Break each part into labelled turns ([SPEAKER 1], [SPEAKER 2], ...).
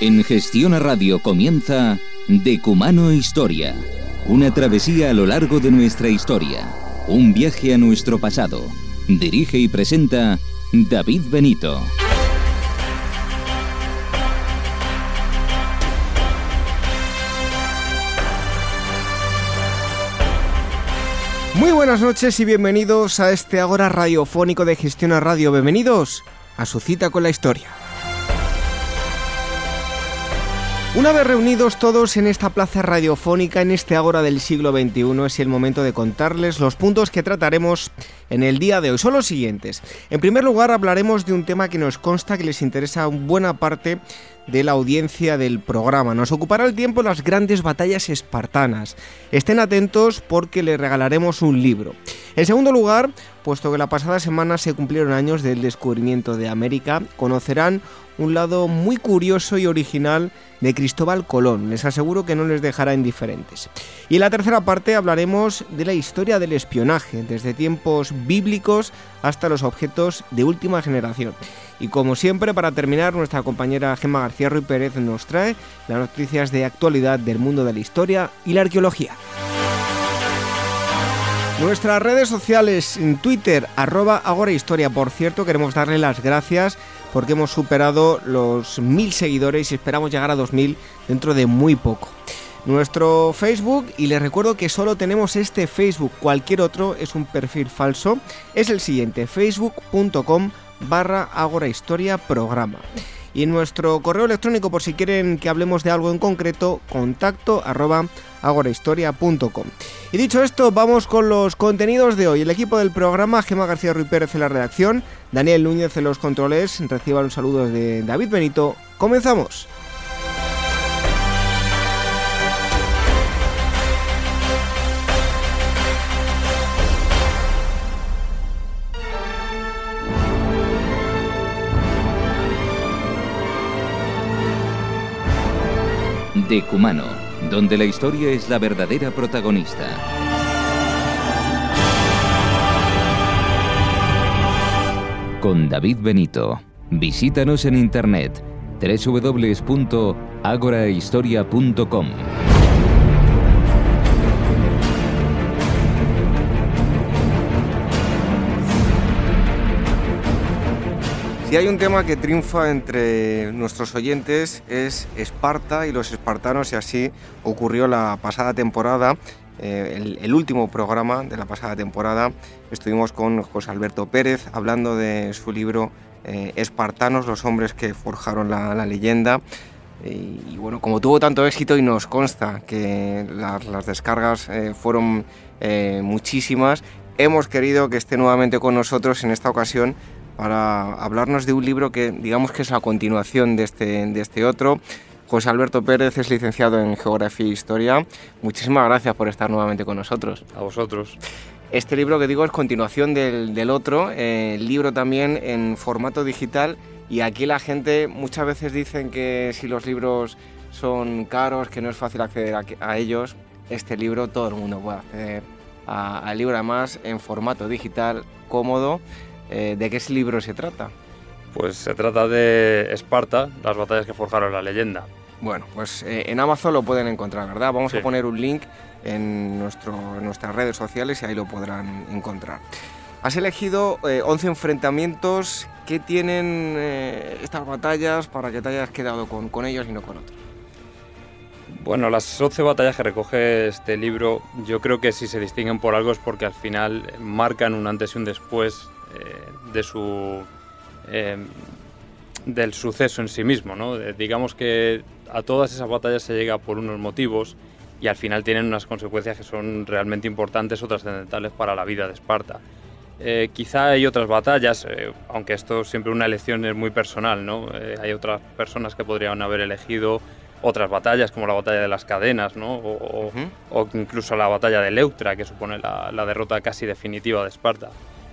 [SPEAKER 1] En Gestión a Radio comienza Decumano Historia, una travesía a lo largo de nuestra historia, un viaje a nuestro pasado. Dirige y presenta David Benito.
[SPEAKER 2] Muy buenas noches y bienvenidos a este Agora Radiofónico de Gestión a Radio. Bienvenidos a su cita con la historia. Una vez reunidos todos en esta plaza radiofónica en este Ágora del siglo XXI, es el momento de contarles los puntos que trataremos en el día de hoy. Son los siguientes. En primer lugar, hablaremos de un tema que nos consta que les interesa buena parte de la audiencia del programa. Nos ocupará el tiempo las grandes batallas espartanas. Estén atentos porque les regalaremos un libro. En segundo lugar, puesto que la pasada semana se cumplieron años del descubrimiento de América, conocerán un lado muy curioso y original de Cristóbal Colón. Les aseguro que no les dejará indiferentes. Y en la tercera parte hablaremos de la historia del espionaje, desde tiempos bíblicos hasta los objetos de última generación. Y como siempre, para terminar, nuestra compañera Gemma García Ruiz Pérez nos trae las noticias de actualidad del mundo de la historia y la arqueología. Nuestras redes sociales en Twitter, arroba Agora Historia. Por cierto, queremos darle las gracias porque hemos superado los mil seguidores y esperamos llegar a 2000 dentro de muy poco. Nuestro Facebook, y les recuerdo que solo tenemos este Facebook, cualquier otro es un perfil falso, es el siguiente, facebook.com barra Agora Historia Programa y nuestro correo electrónico por si quieren que hablemos de algo en concreto, contacto arroba agorahistoria.com. Y dicho esto, vamos con los contenidos de hoy. El equipo del programa, Gema García Ruiz Pérez en la redacción, Daniel Núñez en los controles, reciban un saludo de David Benito. ¡Comenzamos!
[SPEAKER 1] Decumano, donde la historia es la verdadera protagonista. Con David Benito. Visítanos en internet www.agorahistoria.com.
[SPEAKER 2] Si hay un tema que triunfa entre nuestros oyentes es Esparta y los espartanos y así ocurrió la pasada temporada. Eh, el, último programa de la pasada temporada estuvimos con José Alberto Pérez hablando de su libro eh, Espartanos, los hombres que forjaron la, leyenda. Y, bueno, como tuvo tanto éxito y nos consta que las, descargas eh, fueron muchísimas, hemos querido que esté nuevamente con nosotros en esta ocasión para hablarnos de un libro que digamos que es la continuación de este, de este otro. José Alberto Pérez es licenciado en Geografía e Historia. Muchísimas gracias por estar nuevamente con nosotros.
[SPEAKER 3] A vosotros.
[SPEAKER 2] Este libro que digo es continuación del, del otro, eh, libro también en formato digital y aquí la gente muchas veces dicen que si los libros son caros, que no es fácil acceder a, ellos, este libro todo el mundo puede acceder al libro además en formato digital cómodo eh, ¿De qué libro se trata?
[SPEAKER 3] Pues se trata de Esparta, las batallas que forjaron la leyenda.
[SPEAKER 2] Bueno, pues eh, en Amazon lo pueden encontrar, ¿verdad? Vamos a poner un link en, nuestro, nuestras redes sociales y ahí lo podrán encontrar. Has elegido 11 eh, enfrentamientos. ¿Qué tienen estas batallas para que te hayas quedado con, con, ellos y no con otros?
[SPEAKER 3] Bueno, las 11 batallas que recoge este libro yo creo que si se distinguen por algo es porque al final marcan un antes y un después eh, de su, eh, del suceso en sí mismo. ¿no? digamos que a todas esas batallas se llega por unos motivos y al final tienen unas consecuencias que son realmente importantes o trascendentales para la vida de Esparta. Eh, quizá hay otras batallas, aunque esto siempre una elección es muy personal, ¿no? hay otras personas que podrían haber elegido otras batallas, como la batalla de las cadenas, ¿no? o, incluso la batalla de Leuctra, que supone la, la derrota casi definitiva de Esparta.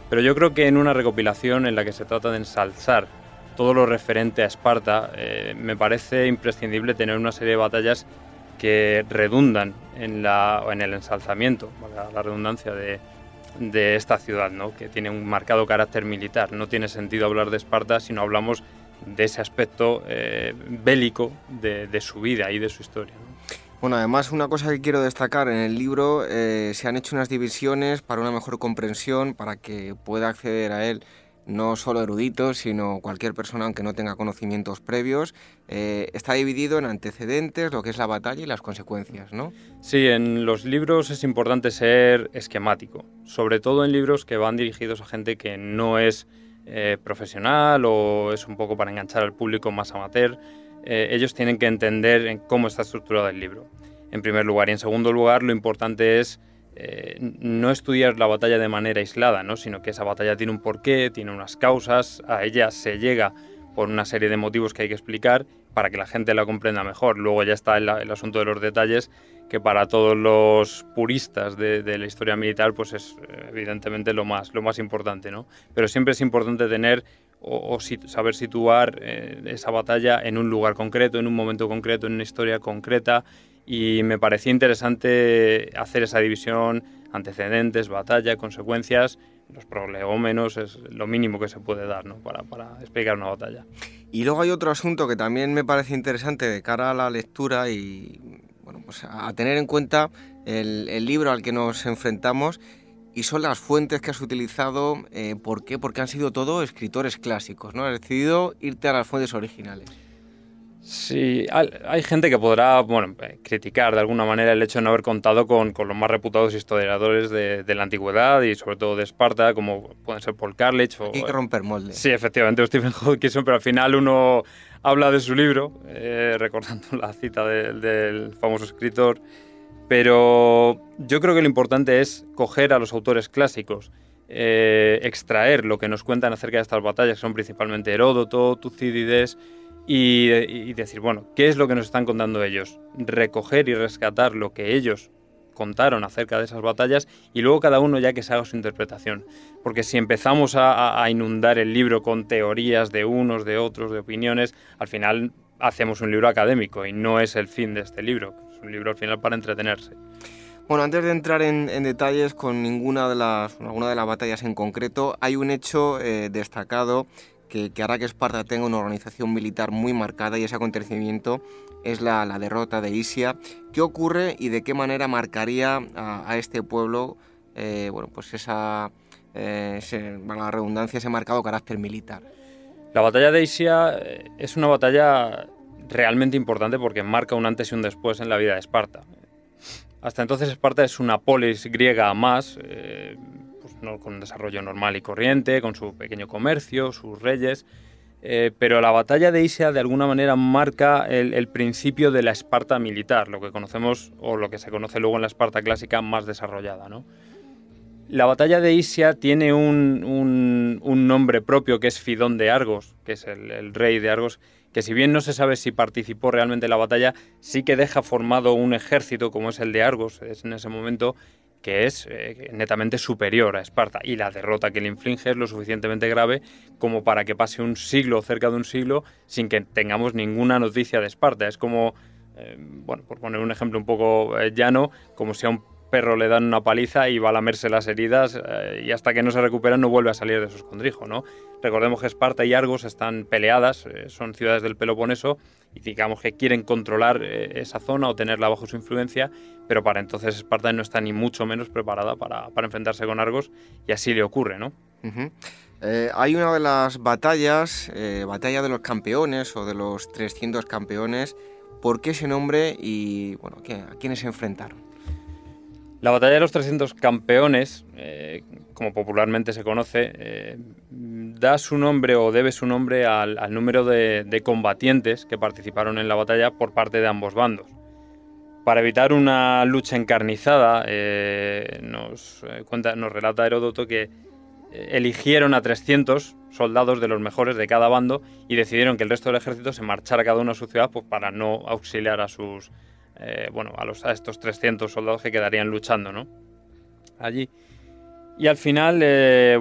[SPEAKER 3] Pero yo creo que en una recopilación en la que se trata de ensalzar todo lo referente a Esparta, eh, me parece imprescindible tener una serie de batallas que redundan en, la, en el ensalzamiento, la redundancia de, de esta ciudad, ¿no? que tiene un marcado carácter militar. No tiene sentido hablar de Esparta si no hablamos de ese aspecto bélico de, su vida y de su historia.
[SPEAKER 2] Bueno, además una cosa que quiero destacar en el libro, se han hecho unas divisiones para una mejor comprensión, para que pueda acceder a él no solo eruditos, sino cualquier persona aunque no tenga conocimientos previos. Eh, está dividido en antecedentes, lo que es la batalla y las consecuencias, ¿no?
[SPEAKER 3] Sí, en los libros es importante ser esquemático, sobre todo en libros que van dirigidos a gente que no es eh, profesional o es un poco para enganchar al público más amateur. Eh, ellos tienen que entender cómo está estructurado el libro, en primer lugar. Y en segundo lugar, lo importante es eh, no estudiar la batalla de manera aislada, ¿no? sino que esa batalla tiene un porqué, tiene unas causas, a ella se llega por una serie de motivos que hay que explicar para que la gente la comprenda mejor. Luego ya está el, asunto de los detalles, que para todos los puristas de, la historia militar, pues es eh, evidentemente lo más, lo más importante, ¿no? Pero siempre es importante tener o, saber situar eh, esa batalla en un lugar concreto, en un momento concreto, en una historia concreta y me parecía interesante hacer esa división antecedentes, batalla, consecuencias, los prolegómenos es lo mínimo que se puede dar ¿no? para, para, explicar una batalla.
[SPEAKER 2] Y luego hay otro asunto que también me parece interesante de cara a la lectura y bueno, pues a tener en cuenta el, el libro al que nos enfrentamos y son las fuentes que has utilizado. Eh, ¿Por qué? Porque han sido todo escritores clásicos, ¿no? Has decidido irte a las fuentes originales.
[SPEAKER 3] Sí, hay gente que podrá bueno, eh, criticar de alguna manera el hecho de no haber contado con, con los más reputados historiadores de, de, la antigüedad y sobre todo de Esparta, como pueden ser Paul Carlich o...
[SPEAKER 2] Hay que romper moldes.
[SPEAKER 3] Sí, efectivamente, Stephen Hodgkinson, pero al final uno habla de su libro, eh, recordando la cita del famoso escritor, pero yo creo que lo importante es coger a los autores clásicos, eh, extraer lo que nos cuentan acerca de estas batallas, que son principalmente Heródoto, Tucídides, y, decir, bueno, ¿qué es lo que nos están contando ellos? Recoger y rescatar lo que ellos contaron acerca de esas batallas y luego cada uno ya que se haga su interpretación. Porque si empezamos a, inundar el libro con teorías de unos, de otros, de opiniones, al final hacemos un libro académico y no es el fin de este libro. Un libro al final para entretenerse.
[SPEAKER 2] Bueno, antes de entrar en, detalles con ninguna de las, alguna de las batallas en concreto, hay un hecho eh, destacado que, hará que Esparta tenga una organización militar muy marcada y ese acontecimiento es la, derrota de Isia. ¿Qué ocurre y de qué manera marcaría a, este pueblo eh, bueno, pues esa, eh, la redundancia, ese marcado carácter militar?
[SPEAKER 3] La batalla de Isia eh, es una batalla realmente importante porque marca un antes y un después en la vida de Esparta. Hasta entonces Esparta es una polis griega más, con un desarrollo normal y corriente, con su pequeño comercio, sus reyes. Eh, pero la batalla de Isia de alguna manera marca el, principio de la Esparta militar, lo que conocemos o lo que se conoce luego en la Esparta clásica más desarrollada. La batalla de Isia tiene un, nombre propio que es Fidón de Argos, que es el, rey de Argos, que si bien no se sabe si participó realmente en la batalla, sí que deja formado un ejército como es el de Argos es en ese momento que es eh, netamente superior a Esparta y la derrota que le inflige es lo suficientemente grave como para que pase un siglo, cerca de un siglo, sin que tengamos ninguna noticia de Esparta. Es como, eh, bueno, por poner un ejemplo un poco eh, llano, como si a un perro le dan una paliza y va a lamerse las heridas y hasta que no se recupera no vuelve a salir de su escondrijo, ¿no? Recordemos que Esparta y Argos están peleadas, son ciudades del Peloponeso y digamos que quieren controlar esa zona o tenerla bajo su influencia pero para entonces Esparta no está ni mucho menos preparada para, enfrentarse con Argos y así le ocurre, ¿no?
[SPEAKER 2] Eh, hay una de las batallas, eh, batalla de los campeones o de los 300 campeones. ¿Por qué ese nombre y bueno, a quiénes se enfrentaron?
[SPEAKER 3] La batalla de los 300 campeones, eh, como popularmente se conoce, da su nombre o debe su nombre al, número de combatientes que participaron en la batalla por parte de ambos bandos. Para evitar una lucha encarnizada, eh, nos, eh, relata Heródoto que eh, eligieron a 300 soldados de los mejores de cada bando y decidieron que el resto del ejército se marchara cada uno a su ciudad pues, para no auxiliar a sus bueno a, los, a estos 300 soldados que quedarían luchando ¿no? allí. Y al final,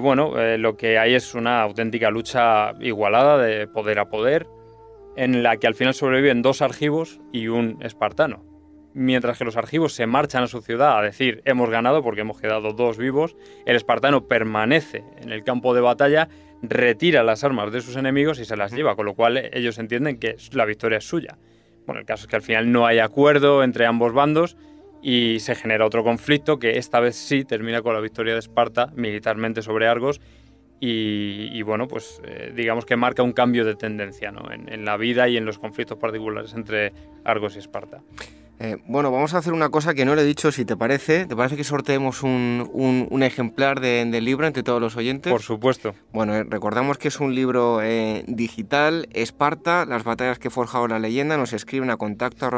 [SPEAKER 3] bueno, lo que hay es una auténtica lucha igualada de poder a poder, en la que al final sobreviven dos argivos y un espartano mientras que los argivos se marchan a su ciudad a decir hemos ganado porque hemos quedado dos vivos, el espartano permanece en el campo de batalla, retira las armas de sus enemigos y se las lleva, con lo cual ellos entienden que la victoria es suya. Bueno, el caso es que al final no hay acuerdo entre ambos bandos y se genera otro conflicto que esta vez sí termina con la victoria de Esparta militarmente sobre Argos y, bueno, pues eh, digamos que marca un cambio de tendencia en, la vida y en los conflictos particulares entre Argos y Esparta.
[SPEAKER 2] Eh, bueno, vamos a hacer una cosa que no le he dicho, si te parece. ¿Te parece que sorteemos un, ejemplar del libro entre todos los oyentes?
[SPEAKER 3] Por supuesto.
[SPEAKER 2] Bueno, eh, recordamos que es un libro digital, Esparta, las batallas que forjaron la leyenda. Nos escriben a contacto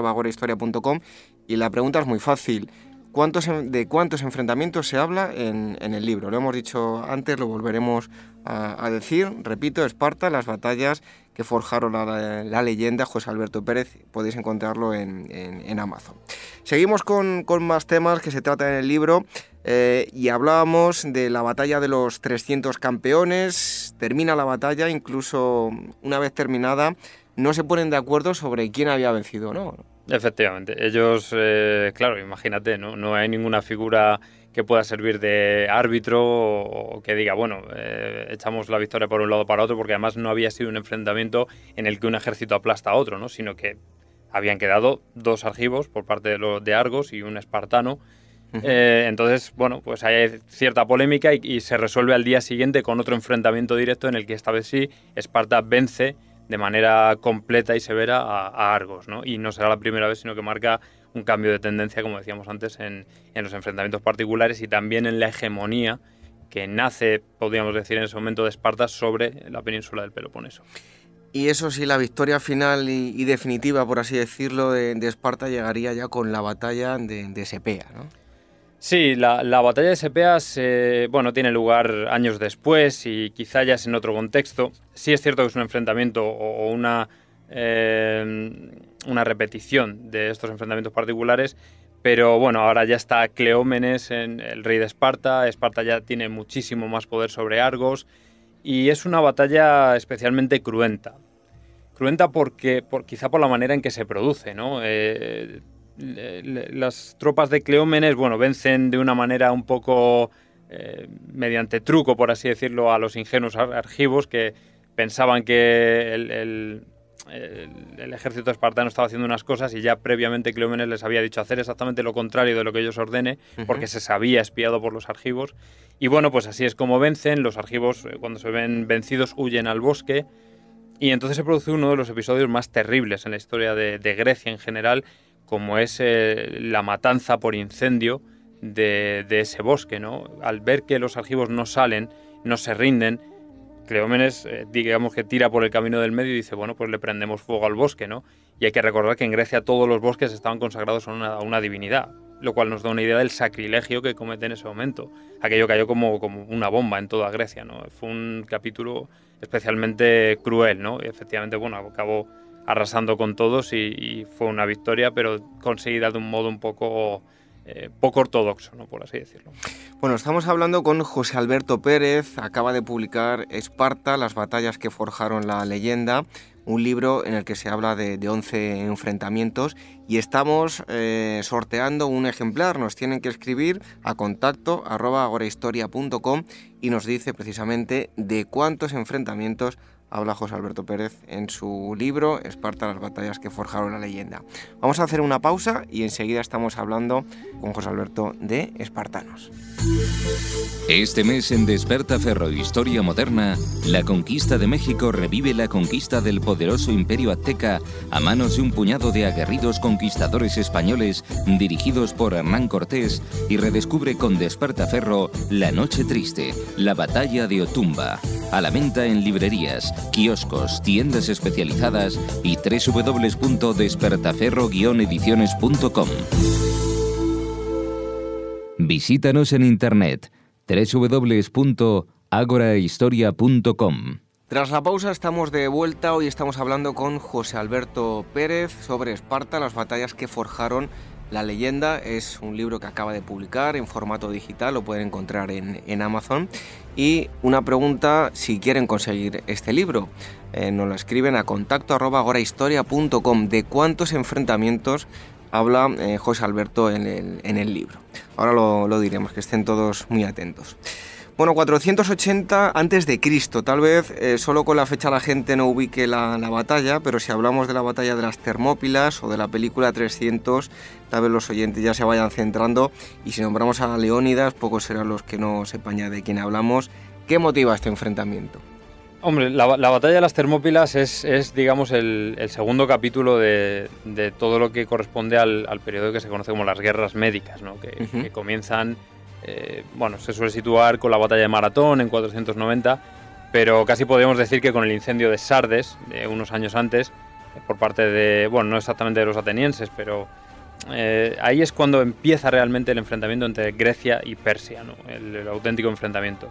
[SPEAKER 2] y la pregunta es muy fácil. ¿Cuántos, ¿De cuántos enfrentamientos se habla en, el libro? Lo hemos dicho antes, lo volveremos a, decir. Repito, Esparta, las batallas que forjaron la, leyenda, José Alberto Pérez, podéis encontrarlo en, Amazon. Seguimos con, más temas que se tratan en el libro eh, y hablábamos de la batalla de los 300 campeones. Termina la batalla, incluso una vez terminada, no se ponen de acuerdo sobre quién había vencido, ¿no?
[SPEAKER 3] Efectivamente, ellos, eh, claro, imagínate, ¿no? no hay ninguna figura que pueda servir de árbitro o que diga, bueno, eh, echamos la victoria por un lado para otro, porque además no había sido un enfrentamiento en el que un ejército aplasta a otro, ¿no? sino que habían quedado dos argivos por parte de, los, de Argos y un espartano. Eh, entonces, bueno, pues hay cierta polémica y, y, se resuelve al día siguiente con otro enfrentamiento directo en el que esta vez sí Esparta vence de manera completa y severa a, Argos, ¿no? Y no será la primera vez, sino que marca un cambio de tendencia, como decíamos antes, en, los enfrentamientos particulares y también en la hegemonía que nace, podríamos decir, en ese momento de Esparta sobre la península del Peloponeso.
[SPEAKER 2] Y eso sí, la victoria final y, definitiva, por así decirlo, de, Esparta llegaría ya con la batalla de, de Sepea, ¿no?
[SPEAKER 3] Sí, la, batalla de Sepeas bueno, tiene lugar años después y quizá ya es en otro contexto. Sí es cierto que es un enfrentamiento o una, em, una repetición de estos enfrentamientos particulares, pero bueno, ahora ya está Cleómenes, en el rey de Esparta. Esparta ya tiene muchísimo más poder sobre Argos y es una batalla especialmente cruenta. Cruenta porque, por, quizá por la manera en que se produce, ¿no? Eh, las tropas de Cleómenes, bueno, vencen de una manera un poco eh, mediante truco, por así decirlo, a los ingenuos argivos que pensaban que el, ejército espartano estaba haciendo unas cosas y ya previamente Cleómenes les había dicho hacer exactamente lo contrario de lo que ellos ordene, porque se sabía espiado por los argivos. Y bueno, pues así es como vencen. Los argivos, eh, cuando se ven vencidos, huyen al bosque. Y entonces se produce uno de los episodios más terribles en la historia de Grecia en general, como es eh, la matanza por incendio de, ese bosque. ¿no? Al ver que los argivos no salen, no se rinden, Cleómenes, eh, digamos que tira por el camino del medio y dice, bueno, pues le prendemos fuego al bosque, ¿no? Y hay que recordar que en Grecia todos los bosques estaban consagrados a una, divinidad, lo cual nos da una idea del sacrilegio que comete en ese momento. Aquello cayó como, como una bomba en toda Grecia, ¿no? Fue un capítulo especialmente cruel, ¿no? Efectivamente, bueno, acabó arrasando con todos y, fue una victoria, pero conseguida de un modo un poco, eh, poco ortodoxo, ¿no? por así decirlo.
[SPEAKER 2] Bueno, estamos hablando con José Alberto Pérez, acaba de publicar Esparta, las batallas que forjaron la leyenda, un libro en el que se habla de, de 11 enfrentamientos y estamos eh, sorteando un ejemplar. Nos tienen que escribir a contacto agorahistoria.com y nos dice precisamente de cuántos enfrentamientos habla José Alberto Pérez en su libro Esparta, las batallas que forjaron la leyenda. Vamos a hacer una pausa y enseguida estamos hablando con José Alberto de Espartanos.
[SPEAKER 1] Este mes en Desperta Ferro Historia Moderna, la conquista de México revive la conquista del poderoso imperio azteca a manos de un puñado de aguerridos conquistadores españoles dirigidos por Hernán Cortés y redescubre con Desperta Ferro La Noche Triste, la batalla de Otumba, a la venta en librerías, kioscos, tiendas especializadas y www.despertaferro-ediciones.com. Visítanos en internet www.agorahistoria.com.
[SPEAKER 2] Tras la pausa estamos de vuelta, hoy estamos hablando con José Alberto Pérez sobre Esparta, las batallas que forjaron la leyenda. Es un libro que acaba de publicar en formato digital, lo pueden encontrar en, Amazon. Y una pregunta si quieren conseguir este libro. Eh, nos lo escriben a contacto ¿De cuántos enfrentamientos habla eh, José Alberto en el, libro. Ahora lo, diremos, que estén todos muy atentos. Bueno, 480 antes de Cristo. Tal vez eh, solo con la fecha la gente no ubique la, batalla, pero si hablamos de la batalla de las Termópilas o de la película 300, tal vez los oyentes ya se vayan centrando. Y si nombramos a Leónidas, pocos serán los que no sepan ya de quién hablamos. ¿Qué motiva este enfrentamiento?
[SPEAKER 3] Hombre, la, batalla de las Termópilas es, digamos, el, segundo capítulo de, todo lo que corresponde al, periodo que se conoce como las guerras médicas, ¿no? que comienzan eh, bueno, se suele situar con la batalla de Maratón en 490, pero casi podríamos decir que con el incendio de Sardes, unos años antes, por parte de, bueno, no exactamente de los atenienses, pero eh, ahí es cuando empieza realmente el enfrentamiento entre Grecia y Persia, el, auténtico enfrentamiento.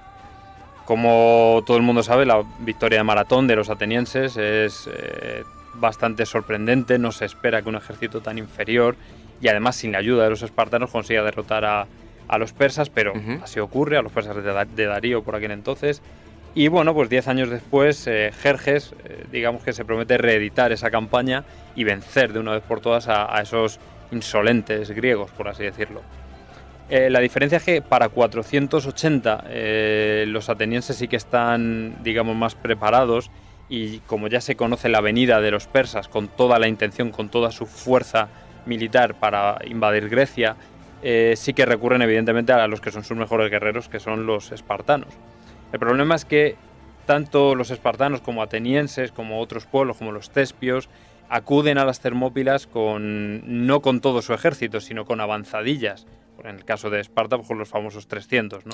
[SPEAKER 3] Como todo el mundo sabe, la victoria de Maratón de los atenienses es eh, bastante sorprendente, no se espera que un ejército tan inferior y además sin la ayuda de los espartanos consiga derrotar a, a los persas, pero así ocurre, a los persas de, Darío por aquel entonces. Y bueno, pues diez años después, eh, Jerjes, eh, digamos que se promete reeditar esa campaña y vencer de una vez por todas a, esos insolentes griegos, por así decirlo. Eh, la diferencia es que para 480 los atenienses sí que están, digamos, más preparados y como ya se conoce la venida de los persas con toda la intención, con toda su fuerza militar para invadir Grecia eh, sí que recurren evidentemente a los que son sus mejores guerreros, que son los espartanos. El problema es que tanto los espartanos como atenienses, como otros pueblos, como los tespios, acuden a las Termópilas con, no con todo su ejército, sino con avanzadillas. En el caso de Esparta, con los famosos 300.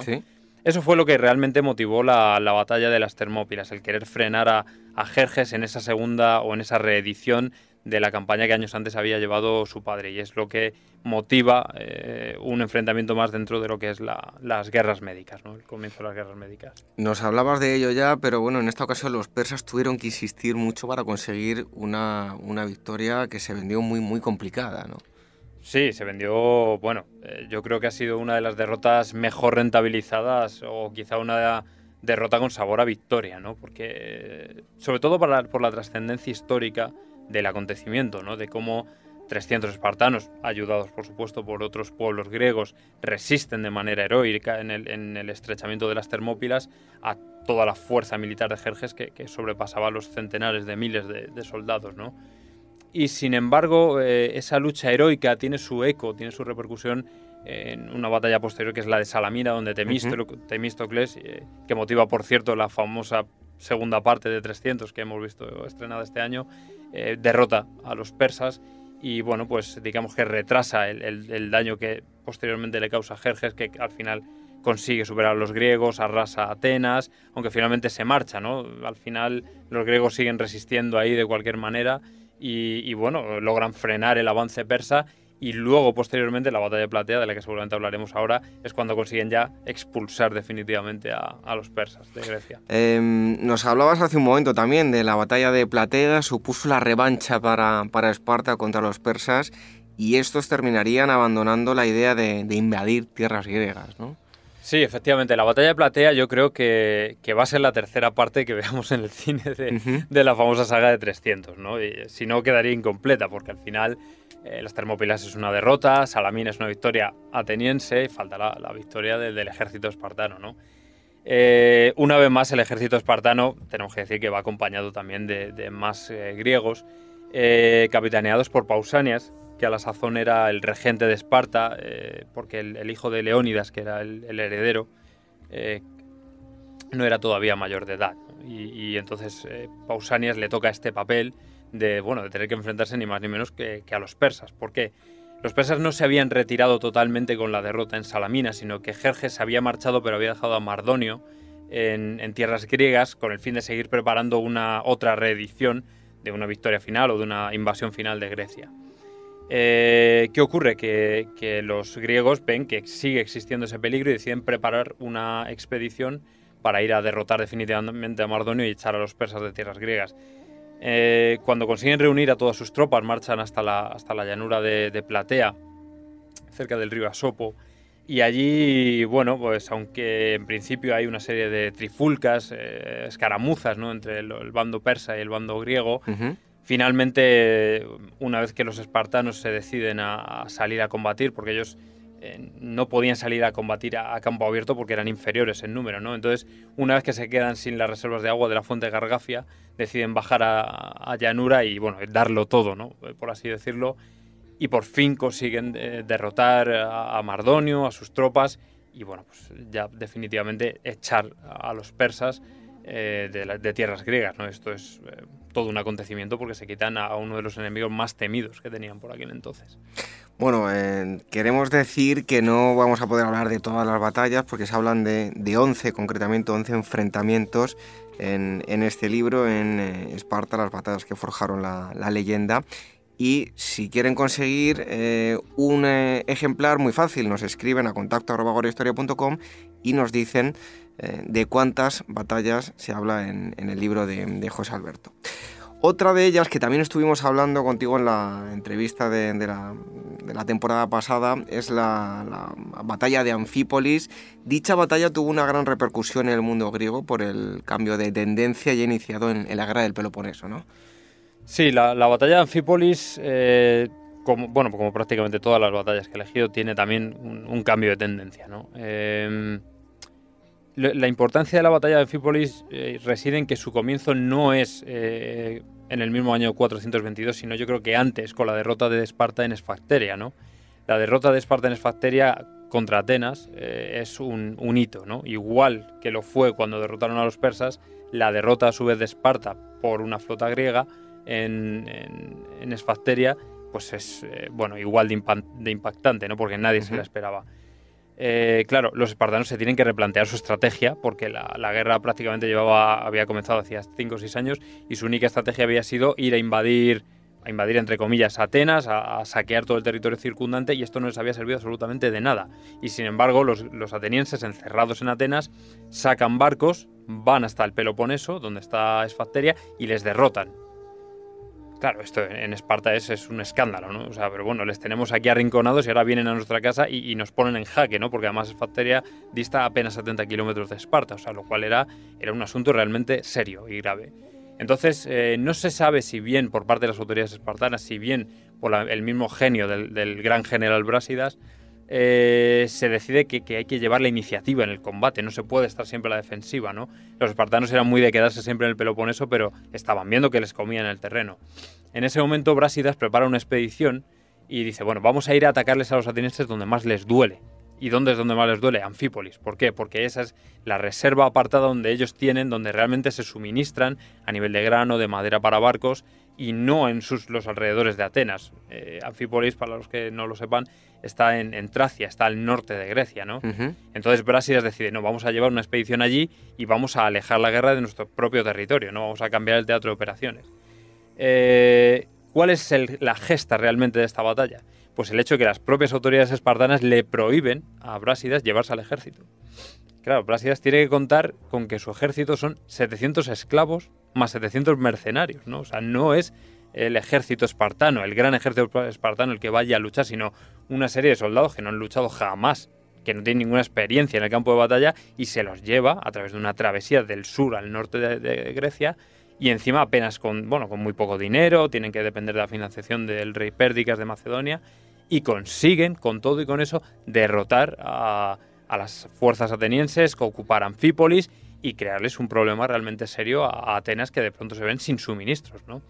[SPEAKER 3] Eso fue lo que realmente motivó la, batalla de las Termópilas, el querer frenar a, a Jerjes en esa segunda o en esa reedición de la campaña que años antes había llevado su padre y es lo que motiva eh, un enfrentamiento más dentro de lo que es las guerras médicas, ¿no? el comienzo de las guerras médicas.
[SPEAKER 2] Nos hablabas de ello ya, pero bueno, en esta ocasión los persas tuvieron que insistir mucho para conseguir una, victoria que se vendió muy, muy complicada, ¿no?
[SPEAKER 3] Sí, se vendió, bueno, eh, yo creo que ha sido una de las derrotas mejor rentabilizadas o quizá una derrota con sabor a victoria, ¿no? Porque, sobre todo por la trascendencia histórica, del acontecimiento, ¿no? de cómo 300 espartanos, ayudados por supuesto por otros pueblos griegos, resisten de manera heroica en el, estrechamiento de las Termópilas a toda la fuerza militar de Jerjes que, sobrepasaba los centenares de miles de, soldados. ¿no? Y sin embargo, eh, esa lucha heroica tiene su eco, tiene su repercusión en una batalla posterior que es la de Salamina, donde Temístocles, eh, que motiva por cierto la famosa segunda parte de 300 que hemos visto estrenada este año, eh, derrota a los persas y bueno, pues digamos que retrasa el, daño que posteriormente le causa a Jerjes, que al final consigue superar a los griegos, arrasa a Atenas, aunque finalmente se marcha, ¿no? Al final los griegos siguen resistiendo ahí de cualquier manera y, y bueno, logran frenar el avance persa y luego posteriormente la batalla de Platea, de la que seguramente hablaremos ahora, es cuando consiguen ya expulsar definitivamente a, los persas de Grecia.
[SPEAKER 2] Em, nos hablabas hace un momento también de la batalla de Platea, supuso la revancha para, para Esparta contra los persas y estos terminarían abandonando la idea de, invadir tierras griegas, ¿no?
[SPEAKER 3] Sí, efectivamente. La batalla de Platea yo creo que, va a ser la tercera parte que veamos en el cine de, de la famosa saga de 300, ¿no? Y, si no, quedaría incompleta, porque al final eh, las Termópilas es una derrota, Salamina es una victoria ateniense y falta la, victoria del, ejército espartano. ¿no? Eh, una vez más, el ejército espartano, tenemos que decir que va acompañado también de, más eh, griegos, capitaneados por Pausanias, que a la sazón era el regente de Esparta, porque el, hijo de Leónidas, que era el, heredero, no era todavía mayor de edad. Y entonces Pausanias le toca este papel de, bueno, de tener que enfrentarse ni más ni menos que, a los persas. ¿Por qué? Los persas no se habían retirado totalmente con la derrota en Salamina, sino que Jerjes había marchado pero había dejado a Mardonio en, tierras griegas con el fin de seguir preparando una otra reedición de una victoria final o de una invasión final de Grecia. Eh, ¿Qué ocurre? Que, los griegos ven que sigue existiendo ese peligro y deciden preparar una expedición para ir a derrotar definitivamente a Mardonio y echar a los persas de tierras griegas. Eh, cuando consiguen reunir a todas sus tropas, marchan hasta la, hasta la llanura de, Platea, cerca del río Asopo. Y allí, bueno, pues aunque en principio hay una serie de trifulcas, eh, escaramuzas, ¿no? Entre el, bando persa y el bando griego, Finalmente, una vez que los espartanos se deciden a, salir a combatir, porque ellos eh, no podían salir a combatir a, campo abierto porque eran inferiores en número, ¿no? Entonces, una vez que se quedan sin las reservas de agua de la fuente de Gargafia, deciden bajar a, llanura y, bueno, darlo todo, ¿no? Por así decirlo. Y por fin consiguen eh, derrotar a, Mardonio, a sus tropas, y, bueno, pues ya definitivamente echar a los persas eh, de, tierras griegas. ¿no? Esto es eh, todo un acontecimiento porque se quitan a uno de los enemigos más temidos que tenían por aquel entonces.
[SPEAKER 2] Bueno, eh, queremos decir que no vamos a poder hablar de todas las batallas porque se hablan de, de 11, concretamente 11 enfrentamientos en, este libro, en Esparta, las batallas que forjaron la, leyenda. Y si quieren conseguir un ejemplar muy fácil, nos escriben a contacto y nos dicen eh, de cuántas batallas se habla en, el libro de, José Alberto. Otra de ellas, que también estuvimos hablando contigo en la entrevista de, la, temporada pasada, es la, batalla de Anfípolis. Dicha batalla tuvo una gran repercusión en el mundo griego por el cambio de tendencia ya iniciado en, la guerra del Peloponeso, ¿no?
[SPEAKER 3] Sí, la, batalla de Anfípolis, eh, como, bueno, como prácticamente todas las batallas que he elegido, tiene también un, cambio de tendencia. Eh, la importancia de la batalla de Anfípolis eh, reside en que su comienzo no es eh, en el mismo año 422, sino yo creo que antes, con la derrota de Esparta en Esfacteria. La derrota de Esparta en Esfacteria contra Atenas es un, hito, ¿no? Igual que lo fue cuando derrotaron a los persas, la derrota a su vez de Esparta por una flota griega en, Esfacteria, pues es, bueno, igual de, impactante, ¿no? Porque nadie se la esperaba. Eh, claro, los espartanos se tienen que replantear su estrategia porque la, guerra prácticamente llevaba, había comenzado hacía 5 o 6 años y su única estrategia había sido ir a invadir, a invadir entre comillas, Atenas, a, saquear todo el territorio circundante y esto no les había servido absolutamente de nada. Y sin embargo, los, los atenienses encerrados en Atenas sacan barcos, van hasta el Peloponeso, donde está Esfacteria, y les derrotan. Claro, esto en Esparta es, es, un escándalo, ¿no? O sea, pero bueno, les tenemos aquí arrinconados y ahora vienen a nuestra casa y, nos ponen en jaque, ¿no? Porque además Esfacteria dista apenas 70 kilómetros de Esparta, o sea, lo cual era, un asunto realmente serio y grave. Entonces, eh, no se sabe si bien por parte de las autoridades espartanas, si bien por el mismo genio del, gran general Brásidas, eh, se decide que, hay que llevar la iniciativa en el combate, no se puede estar siempre a la defensiva, ¿no? Los espartanos eran muy de quedarse siempre en el Peloponeso, pero estaban viendo que les comían el terreno. En ese momento Brásidas prepara una expedición y dice, bueno, vamos a ir a atacarles a los atenienses donde más les duele. ¿Y dónde es donde más les duele? Anfípolis. ¿Por qué? Porque esa es la reserva apartada donde ellos tienen, donde realmente se suministran a nivel de grano, de madera para barcos y no en sus, los alrededores de Atenas. Eh, Anfípolis, para los que no lo sepan, está en, Tracia, está al norte de Grecia, ¿no? Entonces Brásidas decide, no, vamos a llevar una expedición allí y vamos a alejar la guerra de nuestro propio territorio, no vamos a cambiar el teatro de operaciones. Eh, ¿Cuál es la gesta realmente de esta batalla? Pues el hecho de que las propias autoridades espartanas le prohíben a Brásidas llevarse al ejército. Claro, Brásidas tiene que contar con que su ejército son 700 esclavos más 700 mercenarios, ¿no? O sea, no es el ejército espartano, el gran ejército espartano el que vaya a luchar, sino una serie de soldados que no han luchado jamás, que no tienen ninguna experiencia en el campo de batalla y se los lleva a través de una travesía del sur al norte de Grecia y encima apenas con, bueno, con muy poco dinero, tienen que depender de la financiación del rey Pérdicas de Macedonia y consiguen, con todo y con eso, derrotar a, las fuerzas atenienses que ocuparan Anfípolis y crearles un problema realmente serio a, Atenas que de pronto se ven sin suministros, ¿no?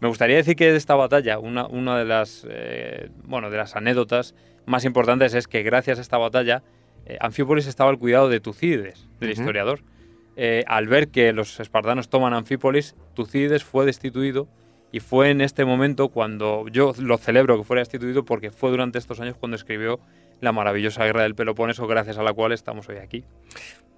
[SPEAKER 3] Me gustaría decir que de esta batalla, una, una de, las, eh, bueno, de las anécdotas más importantes es que gracias a esta batalla, eh, Anfípolis estaba al cuidado de Tucídides, del historiador, eh, al ver que los espartanos toman Anfípolis, Tucídides fue destituido y fue en este momento cuando yo lo celebro que fuera destituido porque fue durante estos años cuando escribió la maravillosa guerra del Peloponeso, gracias a la cual estamos hoy aquí.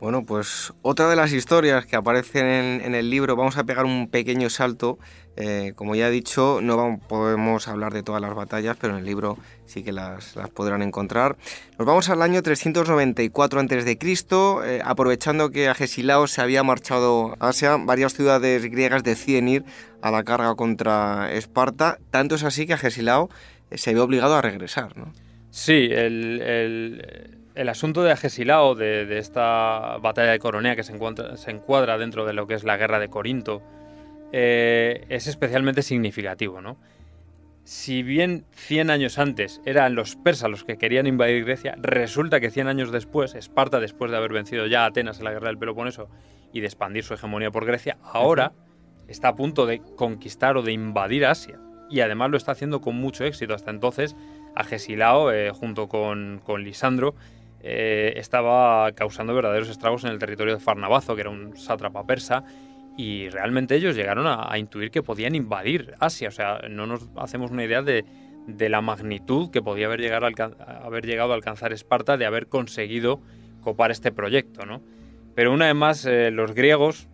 [SPEAKER 2] Bueno, pues otra de las historias que aparecen en, el libro, vamos a pegar un pequeño salto. Eh, como ya he dicho, no podemos hablar de todas las batallas, pero en el libro sí que las, podrán encontrar. Nos vamos al año 394 a.C., eh, aprovechando que Agesilao se había marchado a Asia, varias ciudades griegas deciden ir a la carga contra Esparta. Tanto es así que Agesilao eh, se ve obligado a regresar, ¿no?
[SPEAKER 3] Sí, el el asunto de Agesilao, de, esta batalla de Coronea que se, encuadra dentro de lo que es la guerra de Corinto, eh, es especialmente significativo, ¿no? Si bien 100 años antes eran los persas los que querían invadir Grecia, resulta que 100 años después, Esparta, después de haber vencido ya a Atenas en la guerra del Peloponeso y de expandir su hegemonía por Grecia, ahora está a punto de conquistar o de invadir Asia. Y además lo está haciendo con mucho éxito. Hasta entonces, Agesilao, eh, junto con, con Lisandro, eh, estaba causando verdaderos estragos en el territorio de Farnabazo, que era un sátrapa persa, y realmente ellos llegaron a, intuir que podían invadir Asia. O sea, no nos hacemos una idea de, la magnitud que podía haber llegado, a haber llegado a alcanzar Esparta de haber conseguido copar este proyecto, ¿no? Pero una vez más, eh, los griegos,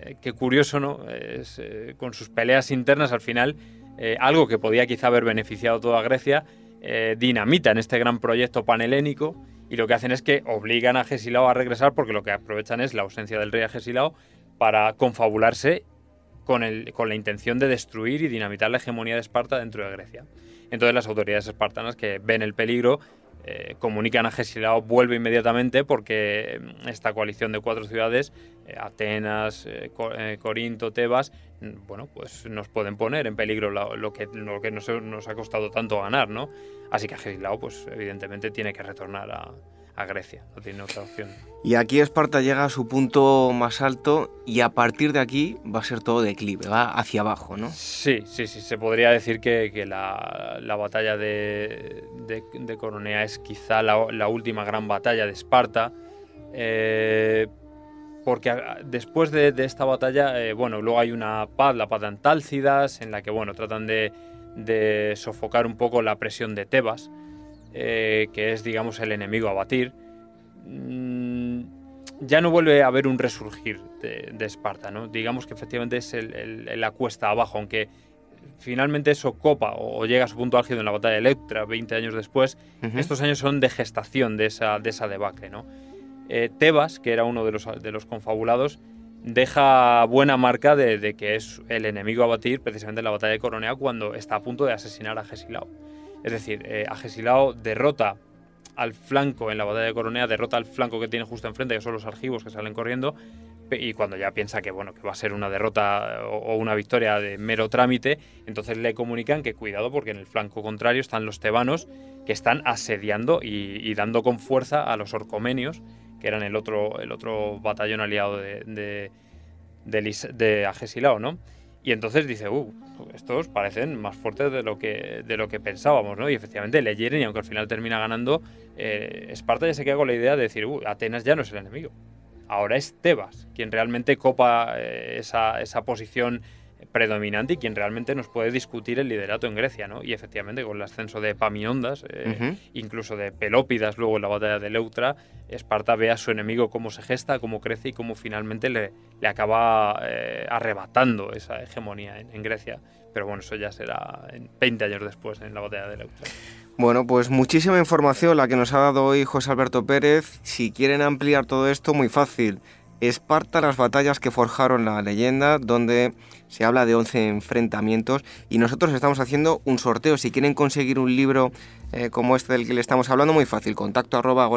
[SPEAKER 3] eh, qué curioso, ¿no? con sus peleas internas al final, algo que podía quizá haber beneficiado toda Grecia, dinamita en este gran proyecto panhelénico y lo que hacen es que obligan a Gesilao a regresar porque lo que aprovechan es la ausencia del rey Agesilao para confabularse con, el, con la intención de destruir y dinamitar la hegemonía de Esparta dentro de Grecia. Entonces las autoridades espartanas que ven el peligro eh, comunican a Gesilao vuelve inmediatamente porque mm, esta coalición de cuatro ciudades, eh, Atenas, eh, Corinto, Tebas, bueno, pues nos pueden poner en peligro lo, que, lo que nos, nos, ha costado tanto ganar, ¿no? Así que Gesilao, pues evidentemente tiene que retornar a, a Grecia, no tiene otra opción.
[SPEAKER 2] Y aquí Esparta llega a su punto más alto y a partir de aquí va a ser todo declive, va hacia abajo, ¿no?
[SPEAKER 3] Sí, sí, sí, se podría decir que, que la, la, batalla de, de, Coronea es quizá la, la, última gran batalla de Esparta. Eh, porque después de, de esta batalla, eh, bueno, luego hay una paz, la paz de Antálcidas, en la que, bueno, tratan de, de sofocar un poco la presión de Tebas. Eh, que es, digamos, el enemigo a batir, mm, ya no vuelve a haber un resurgir de, Esparta, ¿no? Digamos que efectivamente es la cuesta abajo, aunque finalmente eso copa o llega a su punto álgido en la batalla de Electra 20 años después, estos años son de gestación de esa, de esa debacle, ¿no? Eh, Tebas, que era uno de los, confabulados, deja buena marca de, que es el enemigo a batir precisamente en la batalla de Coronea cuando está a punto de asesinar a Gesilao. Es decir, eh, Agesilao derrota al flanco en la batalla de Coronea, derrota al flanco que tiene justo enfrente, que son los argivos que salen corriendo, y cuando ya piensa que bueno que va a ser una derrota o una victoria de mero trámite, entonces le comunican que cuidado porque en el flanco contrario están los tebanos que están asediando y, dando con fuerza a los orcomenios, que eran el otro, el otro batallón aliado de, de, de, Agesilao, ¿no? Y entonces dice, uh, estos parecen más fuertes de lo que, de lo que pensábamos, ¿no? Y efectivamente le hieren y aunque al final termina ganando, eh, Esparta ya se queda con la idea de decir, uh, Atenas ya no es el enemigo. Ahora es Tebas quien realmente copa eh, esa, esa posición predominante y quien realmente nos puede discutir el liderato en Grecia, ¿no? Y efectivamente con el ascenso de Paminondas, eh, incluso de Pelópidas luego en la batalla de Leutra, Esparta ve a su enemigo cómo se gesta, cómo crece y cómo finalmente le, le acaba eh, arrebatando esa hegemonía en, Grecia. Pero bueno, eso ya será 20 años después en la batalla de Leutra.
[SPEAKER 2] Bueno, pues muchísima información la que nos ha dado hoy José Alberto Pérez. Si quieren ampliar todo esto, muy fácil. Esparta, las batallas que forjaron la leyenda, donde se habla de 11 enfrentamientos y nosotros estamos haciendo un sorteo. Si quieren conseguir un libro eh, como este del que le estamos hablando, muy fácil, contacto arroba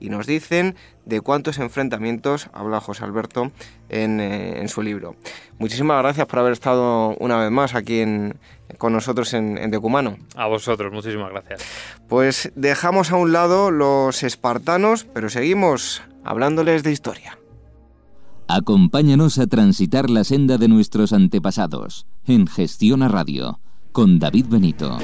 [SPEAKER 2] y nos dicen de cuántos enfrentamientos habla José Alberto en, eh, su libro. Muchísimas gracias por haber estado una vez más aquí con nosotros en, en Decumano.
[SPEAKER 3] A vosotros, muchísimas gracias.
[SPEAKER 2] Pues dejamos a un lado los espartanos, pero seguimos hablándoles de historia.
[SPEAKER 1] Acompáñanos a transitar la senda de nuestros antepasados en Gestión a Radio con David Benito.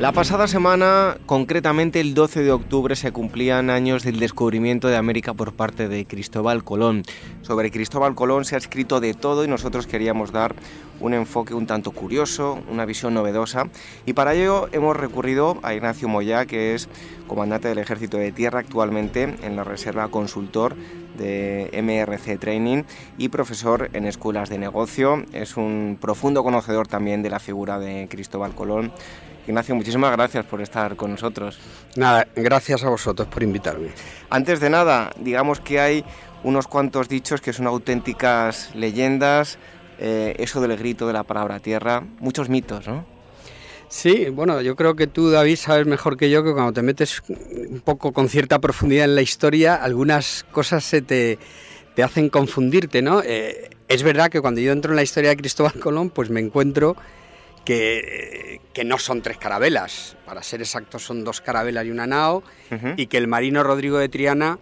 [SPEAKER 2] La pasada semana, concretamente el 12 de octubre, se cumplían años del descubrimiento de América por parte de Cristóbal Colón. Sobre Cristóbal Colón se ha escrito de todo y nosotros queríamos dar un enfoque un tanto curioso, una visión novedosa y para ello hemos recurrido a Ignacio Moyá, que es comandante del Ejército de Tierra actualmente en la Reserva Consultor de MRC Training y profesor en escuelas de negocio. Es un profundo conocedor también de la figura de Cristóbal Colón Ignacio, muchísimas gracias por estar con nosotros.
[SPEAKER 4] Nada, gracias a vosotros por invitarme.
[SPEAKER 2] Antes de nada, digamos que hay unos cuantos dichos que son auténticas leyendas, eh, eso del grito de la palabra tierra, muchos mitos, ¿no?
[SPEAKER 4] Sí, bueno, yo creo que tú, David, sabes mejor que yo que cuando te metes un poco con cierta profundidad en la historia, algunas cosas se te, te hacen confundirte, ¿no? Eh, es verdad que cuando yo entro en la historia de Cristóbal Colón, pues me encuentro que, que, no son tres carabelas, para ser exactos son dos carabelas y una nao, y que el marino Rodrigo de Triana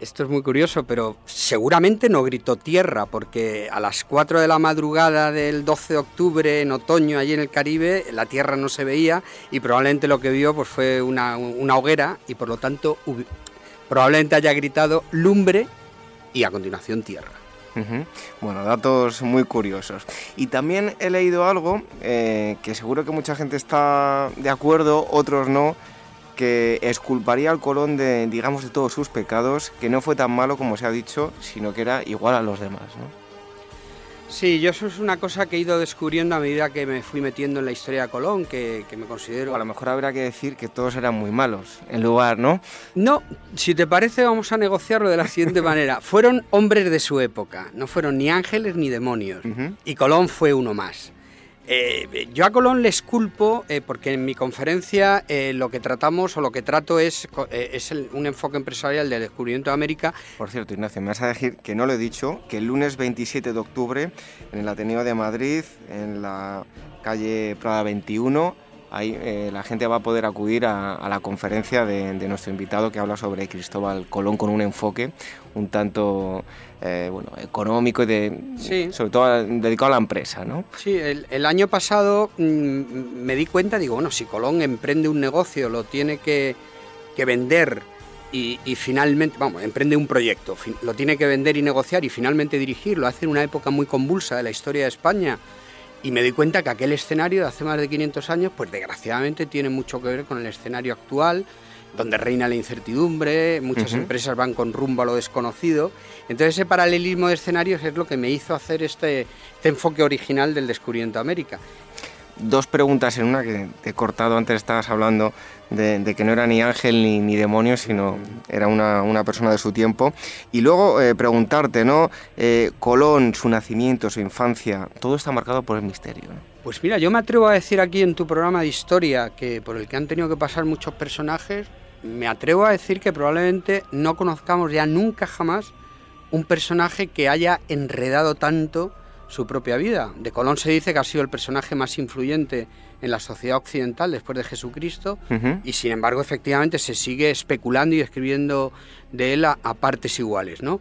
[SPEAKER 4] esto es muy curioso, pero seguramente no gritó tierra, porque a las 4 de la madrugada del 12 de octubre, en otoño, allí en el Caribe, la tierra no se veía y probablemente lo que vio pues, fue una, hoguera y por lo tanto probablemente haya gritado lumbre y a continuación tierra.
[SPEAKER 2] Bueno, datos muy curiosos. Y también he leído algo eh, que seguro que mucha gente está de acuerdo, otros no, que esculparía al Colón de, digamos, de todos sus pecados, que no fue tan malo como se ha dicho, sino que era igual a los demás, ¿no?
[SPEAKER 4] Sí, yo eso es una cosa que he ido descubriendo a medida que me fui metiendo en la historia de Colón, que, me considero...
[SPEAKER 2] a lo mejor habrá que decir que todos eran muy malos, en lugar, ¿no?
[SPEAKER 4] No, si te parece vamos a negociarlo de la siguiente manera. Fueron hombres de su época, no fueron ni ángeles ni demonios, y Colón fue uno más. Eh, yo a Colón le esculpo eh, porque en mi conferencia eh, lo que tratamos o lo que trato es, es un enfoque empresarial del descubrimiento de América.
[SPEAKER 2] Por cierto, Ignacio, me vas a decir que no lo he dicho, que el lunes 27 de octubre en el Ateneo de Madrid, en la calle Prada 21, ahí la gente va a poder acudir a, la conferencia de, nuestro invitado que habla sobre Cristóbal Colón con un enfoque un tanto eh, bueno, económico y de, sobre todo dedicado a la empresa, ¿no?
[SPEAKER 4] Sí, el, año pasado mm, me di cuenta, digo, bueno, si Colón emprende un negocio, lo tiene que, vender y, finalmente, vamos, emprende un proyecto, lo tiene que vender y negociar y finalmente dirigirlo, hace en una época muy convulsa de la historia de España. Y me di cuenta que aquel escenario de hace más de 500 años, pues desgraciadamente tiene mucho que ver con el escenario actual, donde reina la incertidumbre, muchas empresas van con rumbo a lo desconocido. Entonces ese paralelismo de escenarios es lo que me hizo hacer este, este enfoque original del descubrimiento de América.
[SPEAKER 2] Dos preguntas en una que te he cortado antes, estabas hablando de, que no era ni ángel ni, demonio, sino era una, persona de su tiempo. Y luego eh, preguntarte, ¿no? Eh, Colón, su nacimiento, su infancia, todo está marcado por el misterio.
[SPEAKER 4] Pues mira, yo me atrevo a decir aquí en tu programa de historia, que por el que han tenido que pasar muchos personajes, me atrevo a decir que probablemente no conozcamos ya nunca jamás un personaje que haya enredado tanto su propia vida. De Colón se dice que ha sido el personaje más influyente en la sociedad occidental después de Jesucristo y sin embargo efectivamente se sigue especulando y escribiendo de él a, a, partes iguales, ¿no?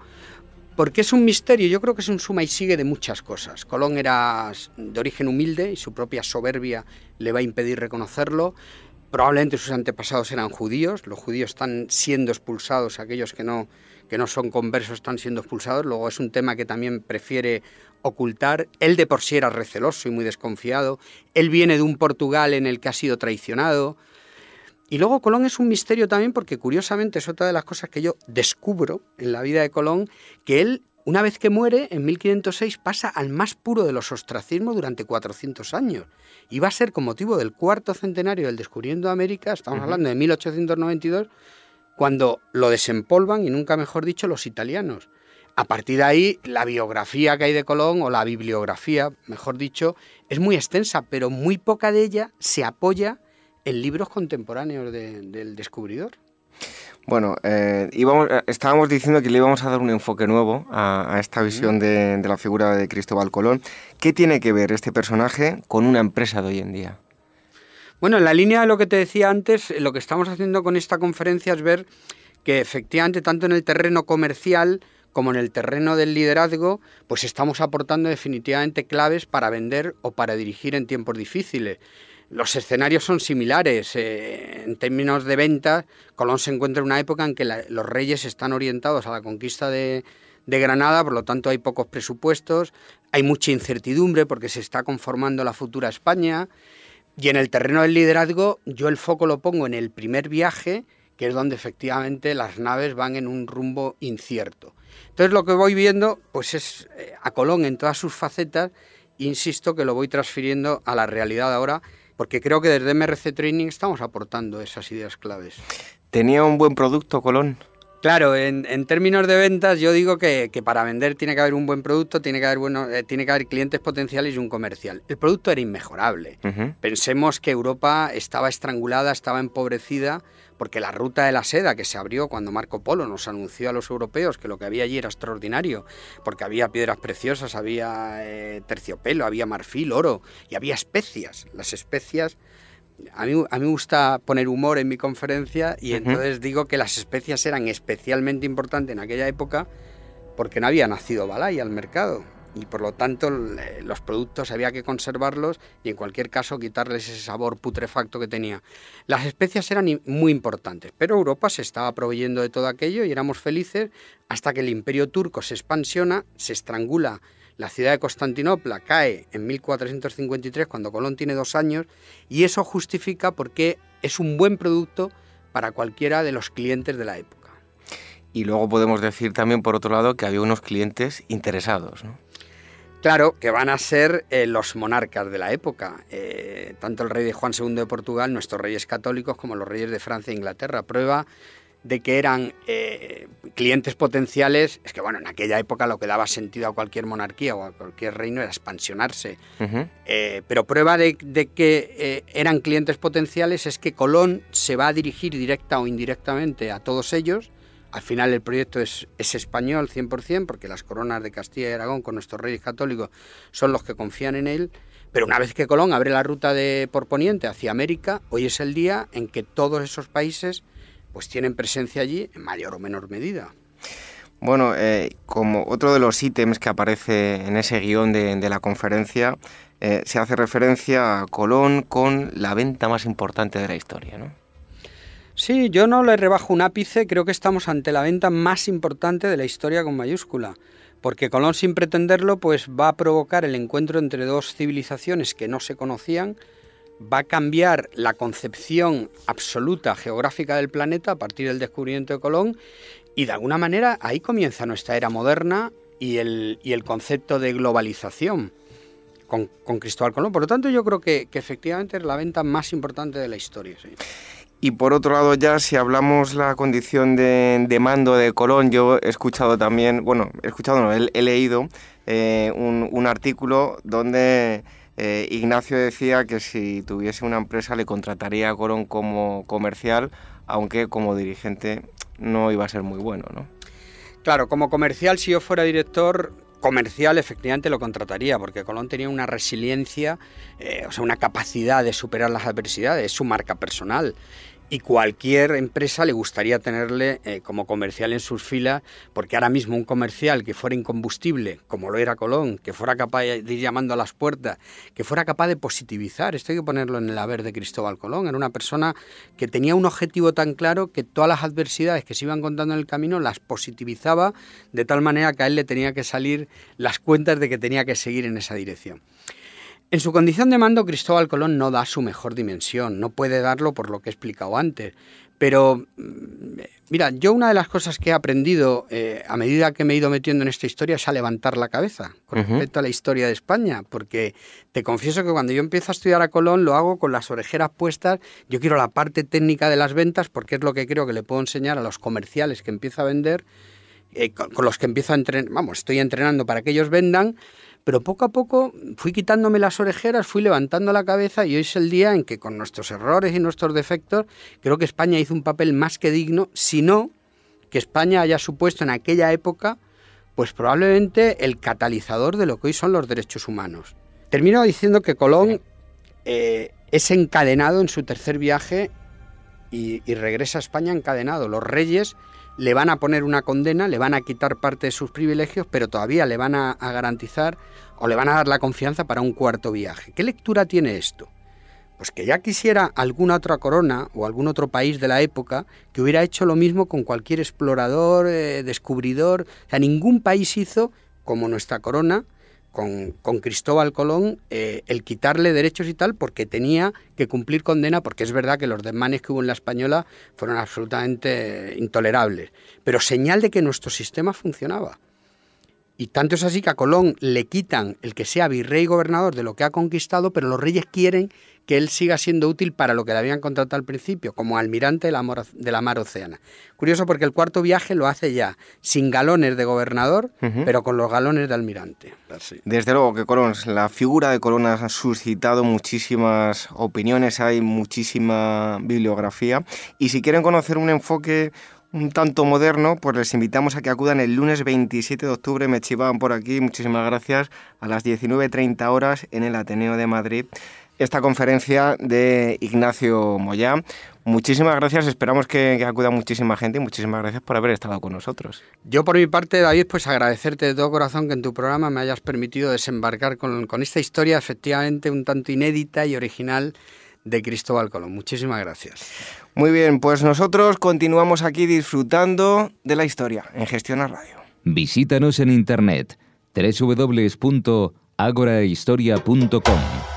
[SPEAKER 4] Porque es un misterio, yo creo que es un suma y sigue de muchas cosas. Colón era de origen humilde y su propia soberbia le va a impedir reconocerlo. Probablemente sus antepasados eran judíos, los judíos están siendo expulsados, aquellos que no, que no son conversos están siendo expulsados, luego es un tema que también prefiere ocultar. Él de por sí era receloso y muy desconfiado, él viene de un Portugal en el que ha sido traicionado. Y luego Colón es un misterio también porque curiosamente es otra de las cosas que yo descubro en la vida de Colón, que él una vez que muere, en 1506 pasa al más puro de los ostracismos durante 400 años. Y va a ser con motivo del cuarto centenario del descubrimiento de América, estamos hablando de 1892, cuando lo desempolvan, y nunca mejor dicho, los italianos. A partir de ahí, la biografía que hay de Colón, o la bibliografía, mejor dicho, es muy extensa, pero muy poca de ella se apoya en libros contemporáneos del descubridor.
[SPEAKER 2] Bueno, eh, eh, estábamos diciendo que le íbamos a dar un enfoque nuevo a, esta visión de, la figura de Cristóbal Colón. ¿Qué tiene que ver este personaje con una empresa de hoy en día?
[SPEAKER 4] Bueno, en la línea de lo que te decía antes, lo que estamos haciendo con esta conferencia es ver que efectivamente tanto en el terreno comercial como en el terreno del liderazgo, pues estamos aportando definitivamente claves para vender o para dirigir en tiempos difíciles. Los escenarios son similares. Eh, en términos de ventas, Colón se encuentra en una época en que los reyes están orientados a la conquista de, Granada, por lo tanto hay pocos presupuestos, hay mucha incertidumbre porque se está conformando la futura España. Y en el terreno del liderazgo, yo el foco lo pongo en el primer viaje, que es donde efectivamente las naves van en un rumbo incierto. Entonces lo que voy viendo, pues es eh, a Colón en todas sus facetas, insisto que lo voy transfiriendo a la realidad ahora porque creo que desde MRC Training estamos aportando esas ideas claves.
[SPEAKER 2] ¿Tenía un buen producto Colón?
[SPEAKER 4] Claro, en, términos de ventas yo digo que, para vender tiene que haber un buen producto, tiene que haber, bueno, eh, tiene que haber clientes potenciales y un comercial. El producto era inmejorable. Pensemos que Europa estaba estrangulada, estaba empobrecida, porque la ruta de la seda que se abrió cuando Marco Polo nos anunció a los europeos que lo que había allí era extraordinario, porque había piedras preciosas, había eh, terciopelo, había marfil, oro y había especias. Las especias a mí, me gusta poner humor en mi conferencia y entonces digo que las especias eran especialmente importantes en aquella época porque no había nacido Balay al mercado y por lo tanto los productos había que conservarlos y en cualquier caso quitarles ese sabor putrefacto que tenía. Las especias eran muy importantes, pero Europa se estaba proveyendo de todo aquello y éramos felices hasta que el imperio turco se expansiona, se estrangula la ciudad de Constantinopla cae en 1453 cuando Colón tiene dos años y eso justifica porque es un buen producto para cualquiera de los clientes de la época.
[SPEAKER 2] Y luego podemos decir también, por otro lado, que había unos clientes interesados. ¿no?
[SPEAKER 4] Claro, que van a ser eh, los monarcas de la época, eh, tanto el rey de Juan II de Portugal, nuestros reyes católicos, como los reyes de Francia e Inglaterra. Prueba de que eran eh, clientes potenciales, es que bueno, en aquella época lo que daba sentido a cualquier monarquía o a cualquier reino era expansionarse. Eh, pero prueba de, que eh, eran clientes potenciales es que Colón se va a dirigir directa o indirectamente a todos ellos. Al final el proyecto es, es español 100%, porque las coronas de Castilla y Aragón con nuestros reyes católicos son los que confían en él. Pero una vez que Colón abre la ruta de por poniente hacia América, hoy es el día en que todos esos países pues tienen presencia allí en mayor o menor medida.
[SPEAKER 2] Bueno, eh, como otro de los ítems que aparece en ese guion de, la conferencia, eh, se hace referencia a Colón con la venta más importante de la historia, ¿no?
[SPEAKER 4] Sí, yo no le rebajo un ápice, creo que estamos ante la venta más importante de la historia con mayúscula, porque Colón sin pretenderlo pues va a provocar el encuentro entre dos civilizaciones que no se conocían, va a cambiar la concepción absoluta geográfica del planeta a partir del descubrimiento de Colón y de alguna manera ahí comienza nuestra era moderna y el, el concepto de globalización con, Cristóbal Colón. Por lo tanto, yo creo que, efectivamente es la venta más importante de la historia.
[SPEAKER 2] Y por otro lado, ya si hablamos la condición de, mando de Colón, yo he escuchado también, bueno, he escuchado, no, he, leído eh, un, un artículo donde eh, Ignacio decía que si tuviese una empresa le contrataría a Corón como comercial, aunque como dirigente no iba a ser muy bueno, ¿no?
[SPEAKER 4] Claro, como comercial, si yo fuera director comercial, efectivamente lo contrataría, porque Colón tenía una resiliencia, eh, o sea, una capacidad de superar las adversidades, es su marca personal y cualquier empresa le gustaría tenerle eh, como comercial en sus filas, porque ahora mismo un comercial que fuera incombustible, como lo era Colón, que fuera capaz de ir llamando a las puertas, que fuera capaz de positivizar, esto hay que ponerlo en el haber de Cristóbal Colón, era una persona que tenía un objetivo tan claro que todas las adversidades que se iban contando en el camino las positivizaba de tal manera que a él le tenía que salir las cuentas de que tenía que seguir en esa dirección. En su condición de mando, Cristóbal Colón no da su mejor dimensión, no puede darlo por lo que he explicado antes. Pero, mm, mira, yo una de las cosas que he aprendido eh, a medida que me he ido metiendo en esta historia es a levantar la cabeza con respecto a la historia de España, porque te confieso que cuando yo empiezo a estudiar a Colón lo hago con las orejeras puestas, yo quiero la parte técnica de las ventas porque es lo que creo que le puedo enseñar a los comerciales que empiezo a vender, eh, con, con, los que empiezo a entrenar, vamos, estoy entrenando para que ellos vendan, pero poco a poco fui quitándome las orejeras, fui levantando la cabeza y hoy es el día en que con nuestros errores y nuestros defectos creo que España hizo un papel más que digno, si no que España haya supuesto en aquella época pues probablemente el catalizador de lo que hoy son los derechos humanos. Termino diciendo que Colón eh, es encadenado en su tercer viaje y, y regresa a España encadenado. Los reyes le van a poner una condena, le van a quitar parte de sus privilegios, pero todavía le van a, garantizar o le van a dar la confianza para un cuarto viaje. ¿Qué lectura tiene esto? Pues que ya quisiera alguna otra corona o algún otro país de la época que hubiera hecho lo mismo con cualquier explorador, eh, descubridor. O sea, ningún país hizo como nuestra corona con, Cristóbal Colón eh, el quitarle derechos y tal porque tenía que cumplir condena, porque es verdad que los desmanes que hubo en la española fueron absolutamente intolerables, pero señal de que nuestro sistema funcionaba. Y tanto es así que a Colón le quitan el que sea virrey gobernador de lo que ha conquistado, pero los reyes quieren que él siga siendo útil para lo que le habían contratado al principio, como almirante de la, mar, de la mar Océana. Curioso porque el cuarto viaje lo hace ya sin galones de gobernador, pero con los galones de almirante.
[SPEAKER 2] Desde luego que Colón, la figura de Colón ha suscitado muchísimas opiniones, hay muchísima bibliografía. Y si quieren conocer un enfoque un tanto moderno, pues les invitamos a que acudan el lunes 27 de octubre, me chivaban por aquí, muchísimas gracias, a las 19.30 horas en el Ateneo de Madrid. Esta conferencia de Ignacio Moyá. Muchísimas gracias, esperamos que, acuda muchísima gente y muchísimas gracias por haber estado con nosotros.
[SPEAKER 4] Yo por mi parte, David, pues agradecerte de todo corazón que en tu programa me hayas permitido desembarcar con, con esta historia efectivamente un tanto inédita y original de Cristóbal Colón. Muchísimas gracias.
[SPEAKER 2] Muy bien, pues nosotros continuamos aquí disfrutando de la historia en Gestión a Radio.
[SPEAKER 1] Visítanos en internet www.agorahistoria.com.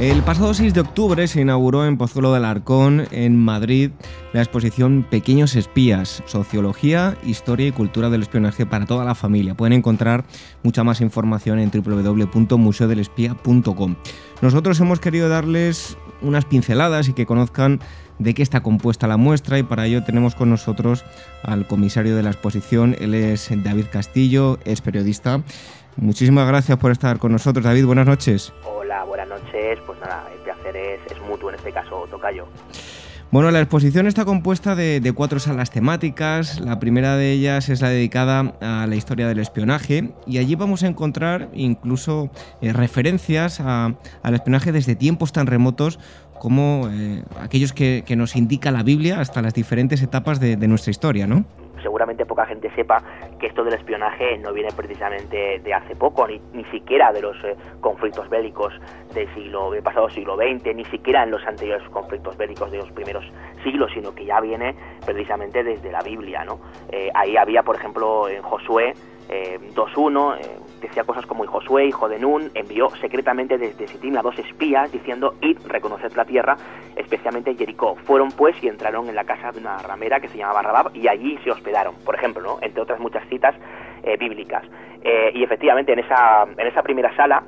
[SPEAKER 2] El pasado 6 de octubre se inauguró en Pozuelo del Arcón, en Madrid, la exposición Pequeños Espías, Sociología, Historia y Cultura del Espionaje para toda la familia. Pueden encontrar mucha más información en www.museodelespía.com. Nosotros hemos querido darles unas pinceladas y que conozcan de qué está compuesta la muestra y para ello tenemos con nosotros al comisario de la exposición, él es David Castillo, es periodista. Muchísimas gracias por estar con nosotros, David, buenas noches
[SPEAKER 5] buenas noches.
[SPEAKER 2] Bueno, la exposición está compuesta de, cuatro salas temáticas. La primera de ellas es la dedicada a la historia del espionaje y allí vamos a encontrar incluso eh, referencias al espionaje desde tiempos tan remotos como eh, aquellos que, nos indica la Biblia hasta las diferentes etapas de, nuestra historia, ¿no?
[SPEAKER 5] seguramente poca gente sepa que esto del espionaje no viene precisamente de hace poco, ni, ni siquiera de los eh, conflictos bélicos del siglo pasado siglo XX, ni siquiera en los anteriores conflictos bélicos de los primeros siglos, sino que ya viene precisamente desde la Biblia. ¿no? Eh, ahí había, por ejemplo, en Josué, 2.1 eh, eh, decía cosas como y Josué, hijo de Nun, envió secretamente desde Sittim a dos espías diciendo id, reconocer la tierra, especialmente Jericó. Fueron pues y entraron en la casa de una ramera que se llamaba Rabab y allí se hospedaron, por ejemplo, ¿no? entre otras muchas citas eh, bíblicas. y efectivamente en esa, en esa primera sala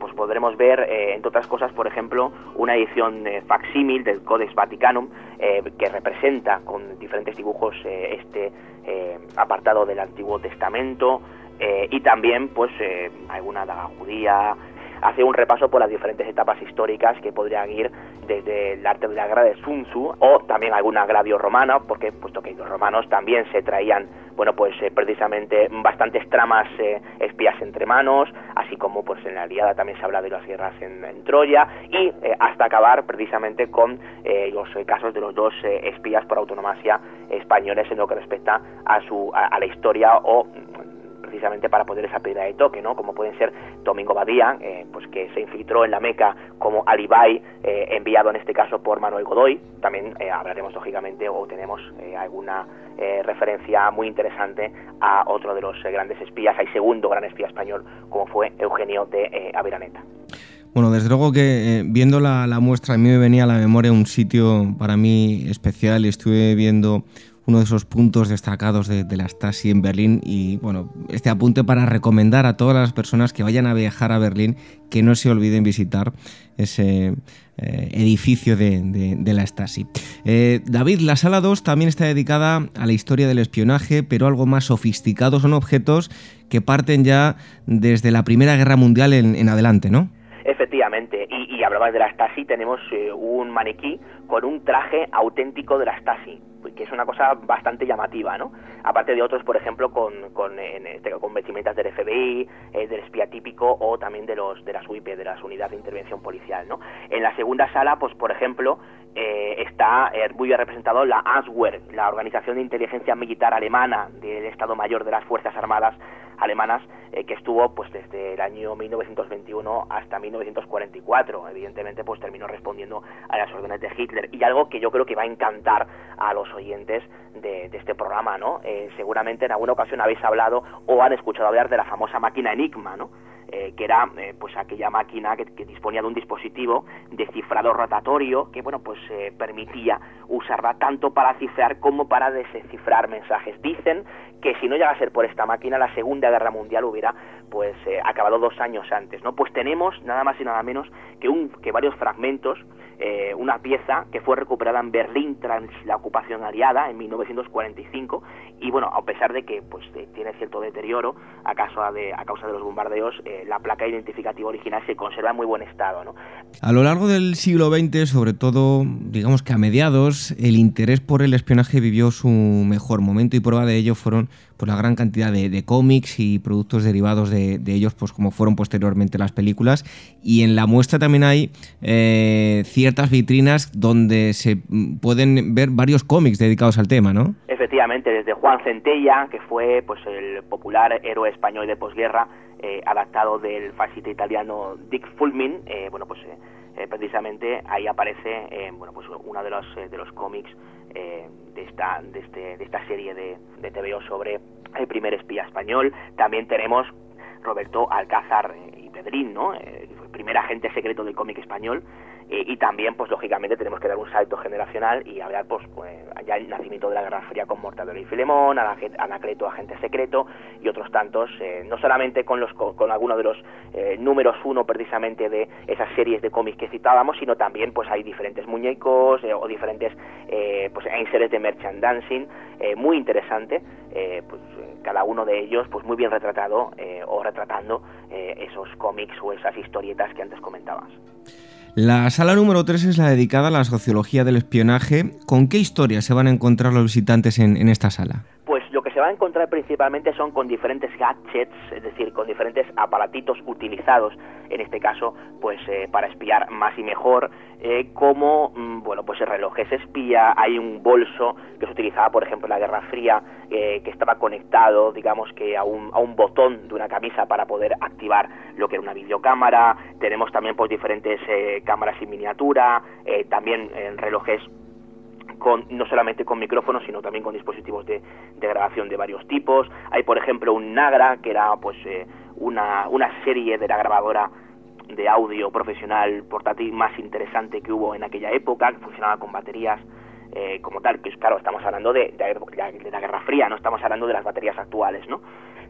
[SPEAKER 5] pues podremos ver, entre otras cosas, por ejemplo, una edición facsímil del Codex Vaticanum que representa con diferentes dibujos este eh, apartado del Antiguo Testamento eh, y también pues eh, alguna daga judía hace un repaso por las diferentes etapas históricas que podrían ir desde el arte de la guerra de Sun Tzu o también algún agravio romano, porque puesto que los romanos también se traían, bueno, pues precisamente bastantes tramas espías entre manos, así como pues en la Aliada también se habla de las guerras en, Troya y hasta acabar precisamente con los casos de los dos espías por autonomía españoles en lo que respecta a su a la historia o precisamente para poder esa pedida de toque, ¿no? Como pueden ser Domingo Badía, eh, pues que se infiltró en la Meca como Alibay, eh, enviado en este caso por Manuel Godoy. También eh, hablaremos lógicamente o tenemos alguna referencia muy interesante a otro de los grandes espías, hay segundo gran espía español como fue Eugenio de Aviraneta.
[SPEAKER 2] Bueno, desde luego que viendo la, muestra a mí me venía a la memoria un sitio para mí especial estuve viendo uno de esos puntos destacados de, la Stasi en Berlín y bueno, este apunte para recomendar a todas las personas que vayan a viajar a Berlín que no se olviden visitar ese eh, edificio de, la Stasi. Eh, David, la sala 2 también está dedicada a la historia del espionaje, pero algo más sofisticado, son objetos que parten ya desde la Primera Guerra Mundial en, adelante, ¿no?
[SPEAKER 5] Efectivamente, de la Stasi, tenemos eh, un maniquí con un traje auténtico de la Stasi que es una cosa bastante llamativa, ¿no? Aparte de otros, por ejemplo, con, con, este, con vestimentas del FBI, eh, del espía típico o también de los de las UIP, de las unidades de intervención policial, ¿no? En la segunda sala, pues por ejemplo, eh, está eh, muy bien representado la ASWER, la Organización de Inteligencia Militar Alemana del Estado Mayor de las Fuerzas Armadas alemanas eh, que estuvo pues desde el año 1921 hasta 1944 evidentemente pues terminó respondiendo a las órdenes de Hitler. Y algo que yo creo que va a encantar a los oyentes de, este programa no seguramente en alguna ocasión habéis hablado o han escuchado hablar de la famosa máquina Enigma no eh, que era eh, pues aquella máquina que, disponía de un dispositivo de cifrado rotatorio que bueno pues permitía usarla tanto para cifrar como para descifrar mensajes. Dicen que si no llega a ser por esta máquina la Segunda Guerra Mundial hubiera pues acabado dos años antes, ¿no? Pues tenemos nada más y nada menos que un que varios fragmentos eh, una pieza que fue recuperada en Berlín tras la ocupación aliada en 1945 y bueno, a pesar de que pues eh, tiene cierto deterioro a de, a causa de los bombardeos, la placa identificativa original se conserva en muy buen estado. ¿no?
[SPEAKER 2] A lo largo del siglo XX, sobre todo, digamos que a mediados, el interés por el espionaje vivió su mejor momento y prueba de ello fueron pues, la gran cantidad de, cómics y productos derivados de, ellos, pues como fueron posteriormente las películas. Y en la muestra también hay eh, ciertas vitrinas donde se mm, pueden ver varios cómics dedicados al tema, ¿no?
[SPEAKER 5] Efectivamente, desde Juan Centella, que fue pues el popular héroe español de posguerra, eh, adaptado del fascista italiano Dick Fulmin, eh, bueno pues precisamente ahí aparece bueno pues uno de los de los cómics de esta de, este, de esta serie de, de TVO sobre el primer espía español. También tenemos Roberto Alcázar y Pedrín, ¿no? el primer agente secreto del cómic español y también, pues lógicamente, tenemos que dar un salto generacional y hablar, pues, pues ya el nacimiento de la Guerra Fría con Mortadelo y Filemón, Anacleto, Agente Secreto y otros tantos, eh, no solamente con, los, con, algunos de los eh, números uno precisamente de esas series de cómics que citábamos, sino también, pues hay diferentes muñecos eh, o diferentes, pues, series de merchandising, muy interesante, pues cada uno de ellos, pues muy bien retratado o retratando esos cómics o esas historietas que antes comentabas.
[SPEAKER 2] La sala número 3 es la dedicada a la sociología del espionaje. ¿Con qué historias se van a encontrar los visitantes en, en esta sala?
[SPEAKER 5] Lo que se va a encontrar principalmente son con diferentes gadgets, es decir, con diferentes aparatitos utilizados, en este caso, pues eh, para espiar más y mejor, eh, como, mm, bueno, pues el reloj es espía, hay un bolso que se utilizaba, por ejemplo, en la Guerra Fría, eh, que estaba conectado, digamos que a un, a un botón de una camisa para poder activar lo que era una videocámara, tenemos también pues diferentes cámaras en miniatura, también relojes no solamente con micrófonos, sino también con dispositivos de, grabación de varios tipos. Hay, por ejemplo, un Nagra, que era pues eh, una, una serie de la grabadora de audio profesional portátil más interesante que hubo en aquella época, que funcionaba con baterías eh, como tal, que claro, estamos hablando de, de, la Guerra Fría, no estamos hablando de las baterías actuales, ¿no?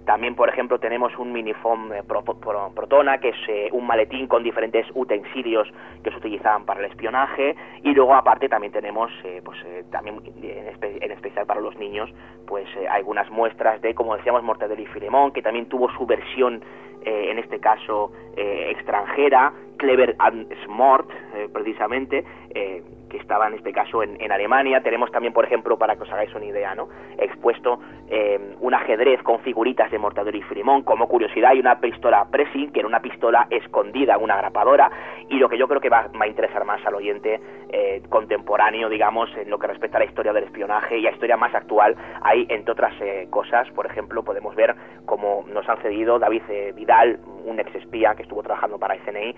[SPEAKER 5] También, por ejemplo, tenemos un miniphone eh, Protona, que es eh, un maletín con diferentes utensilios que se utilizaban para el espionaje. Y luego, aparte, también tenemos, eh, pues también en, especial para los niños, pues algunas muestras de, como decíamos, Mortadelo y Filemón, que también tuvo su versión, en este caso, extranjera, Clever and Smart, precisamente que estaba en este caso en, Alemania. Tenemos también, por ejemplo, para que os hagáis una idea, ¿no? expuesto eh, un ajedrez con figuritas de Mortadelo y Filemón. Como curiosidad, hay una pistola pressing, que era una pistola escondida en una grapadora. Y lo que yo creo que va, a interesar más al oyente eh, contemporáneo, digamos, en lo que respecta a la historia del espionaje y a historia más actual, hay, entre otras eh, cosas, por ejemplo, podemos ver cómo nos han cedido David Vidal, un ex espía que estuvo trabajando para SNI,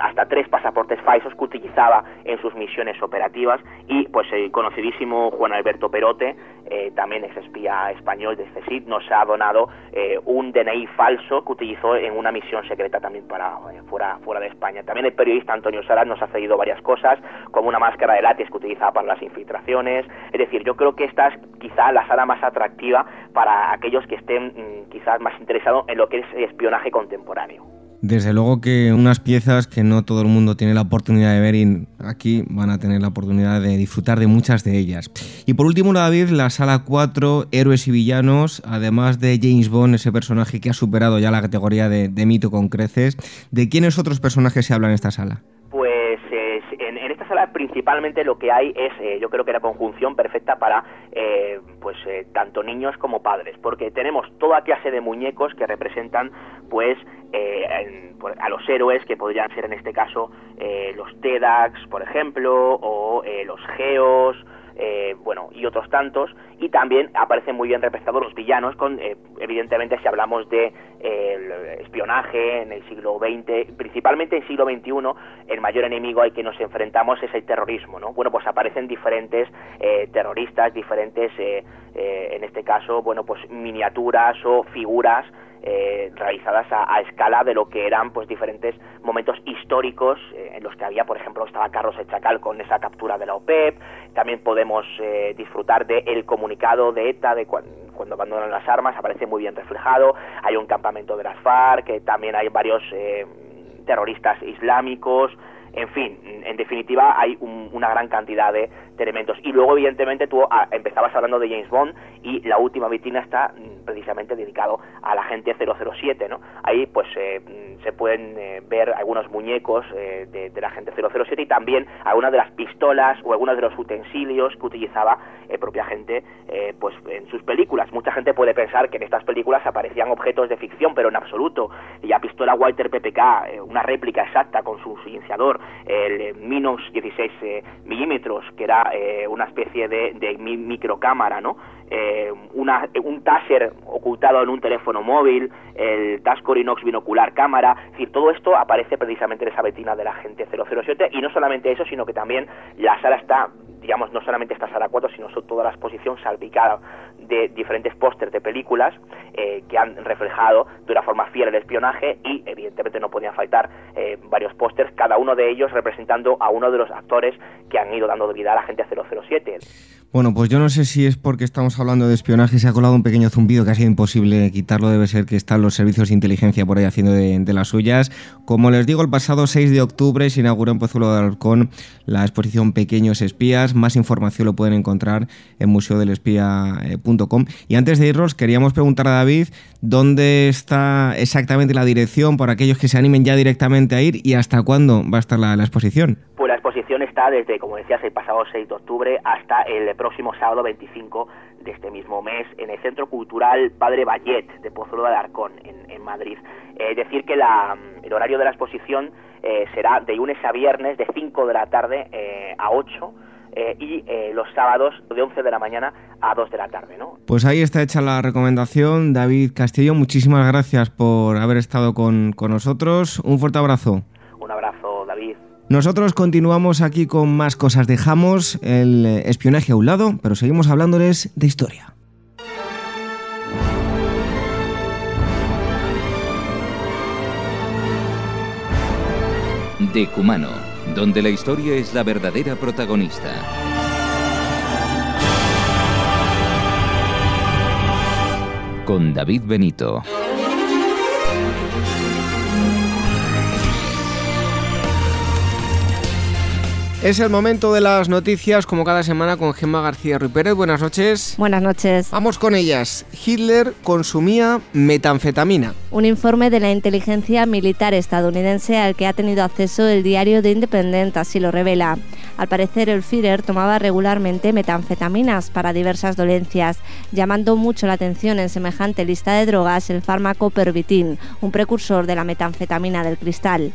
[SPEAKER 5] hasta tres pasaportes falsos que utilizaba en sus misiones operativas y pues el conocidísimo Juan Alberto Perote, eh, también ex espía español de CECIT, nos ha donado eh, un DNI falso que utilizó en una misión secreta también para eh, fuera, fuera de España. También el periodista Antonio Salas nos ha cedido varias cosas, como una máscara de látex que utilizaba para las infiltraciones. Es decir, yo creo que esta es quizá la sala más atractiva para aquellos que estén mm, quizás más interesados en lo que es espionaje contemporáneo.
[SPEAKER 2] Desde luego que unas piezas que no todo el mundo tiene la oportunidad de ver y aquí van a tener la oportunidad de disfrutar de muchas de ellas. Y por último, David, la sala 4, Héroes y Villanos, además de James Bond, ese personaje que ha superado ya la categoría de, mito con creces, ¿de quiénes otros personajes se habla en esta sala?
[SPEAKER 5] Principalmente lo que hay es, eh, yo creo que la conjunción perfecta para eh, pues tanto niños como padres, porque tenemos toda clase de muñecos que representan pues eh, a los héroes que podrían ser en este caso eh, los TEDx, por ejemplo, o eh, los Geos, bueno, y otros tantos, y también aparecen muy bien representados los villanos, con evidentemente si hablamos de espionaje en el siglo XX, principalmente en el siglo XXI, el mayor enemigo al que nos enfrentamos es el terrorismo, ¿no? Bueno, pues aparecen diferentes terroristas, diferentes, en este caso, bueno, pues miniaturas o figuras eh, realizadas a, escala de lo que eran pues diferentes momentos históricos eh, en los que había, por ejemplo, estaba Carlos el Chacal con esa captura de la OPEP, también podemos eh, disfrutar de el comunicado de ETA de cuando abandonan las armas, aparece muy bien reflejado, hay un campamento de las FARC, también hay varios terroristas islámicos, en fin, en definitiva hay una gran cantidad de, elementos. Y luego, evidentemente, tú ah, empezabas hablando de James Bond y la última vitrina está mm, precisamente dedicado a la gente 007, ¿no? Ahí, pues, eh, mm, se pueden eh, ver algunos muñecos eh, de, la gente 007 y también algunas de las pistolas o algunos de los utensilios que utilizaba el propia gente, pues, en sus películas. Mucha gente puede pensar que en estas películas aparecían objetos de ficción, pero en absoluto. La pistola Walter PPK, una réplica exacta con su silenciador, el Minus 16 milímetros, que era eh, una especie de, de microcámara, ¿no? Eh, una, un taser ocultado en un teléfono móvil, el Tascorinox binocular cámara, es decir, todo esto aparece precisamente en esa vetina de la gente 007 y no solamente eso, sino que también la sala está digamos, no solamente esta sala 4, sino toda la exposición salpicada de diferentes pósters de películas eh, que han reflejado de una forma fiel el espionaje y evidentemente no podían faltar eh, varios pósters, cada uno de ellos representando a uno de los actores que han ido dando vida a la gente 007.
[SPEAKER 2] Bueno, pues yo no sé si es porque estamos hablando de espionaje, se ha colado un pequeño zumbido que ha sido imposible quitarlo, debe ser que están los servicios de inteligencia por ahí haciendo de, las suyas. Como les digo, el pasado 6 de octubre se inauguró en Pozuelo de Alarcón la exposición Pequeños Espías, más información lo pueden encontrar en museodelespía.com. Y antes de irnos, queríamos preguntar a David dónde está exactamente la dirección para aquellos que se animen ya directamente a ir y hasta cuándo va a estar la, exposición.
[SPEAKER 5] Exposición está desde, como decías, el pasado 6 de octubre hasta el próximo sábado 25 de este mismo mes en el Centro Cultural Padre Vallet de Pozuelo de Alarcón, en, en Madrid. Es decir, que la, el horario de la exposición eh, será de lunes a viernes de 5 de la tarde eh, a 8 eh, y los sábados de 11 de la mañana a 2 de la tarde. ¿no?
[SPEAKER 2] Pues ahí está hecha la recomendación. David Castillo, muchísimas gracias por haber estado con, nosotros. Un fuerte abrazo. Nosotros continuamos aquí con más cosas. Dejamos el espionaje a un lado, pero seguimos hablándoles de historia.
[SPEAKER 1] Decumano, donde la historia es la verdadera protagonista. Con David Benito.
[SPEAKER 2] Es el momento de las noticias, como cada semana, con Gemma García Ruiz Pérez. Buenas noches.
[SPEAKER 6] Buenas noches.
[SPEAKER 2] Vamos con ellas. Hitler consumía metanfetamina.
[SPEAKER 6] Un informe de la inteligencia militar estadounidense al que ha tenido acceso el diario The Independent así lo revela. Al parecer, el Führer tomaba regularmente metanfetaminas para diversas dolencias, llamando mucho la atención en semejante lista de drogas el fármaco Pervitin, un precursor de la metanfetamina del cristal.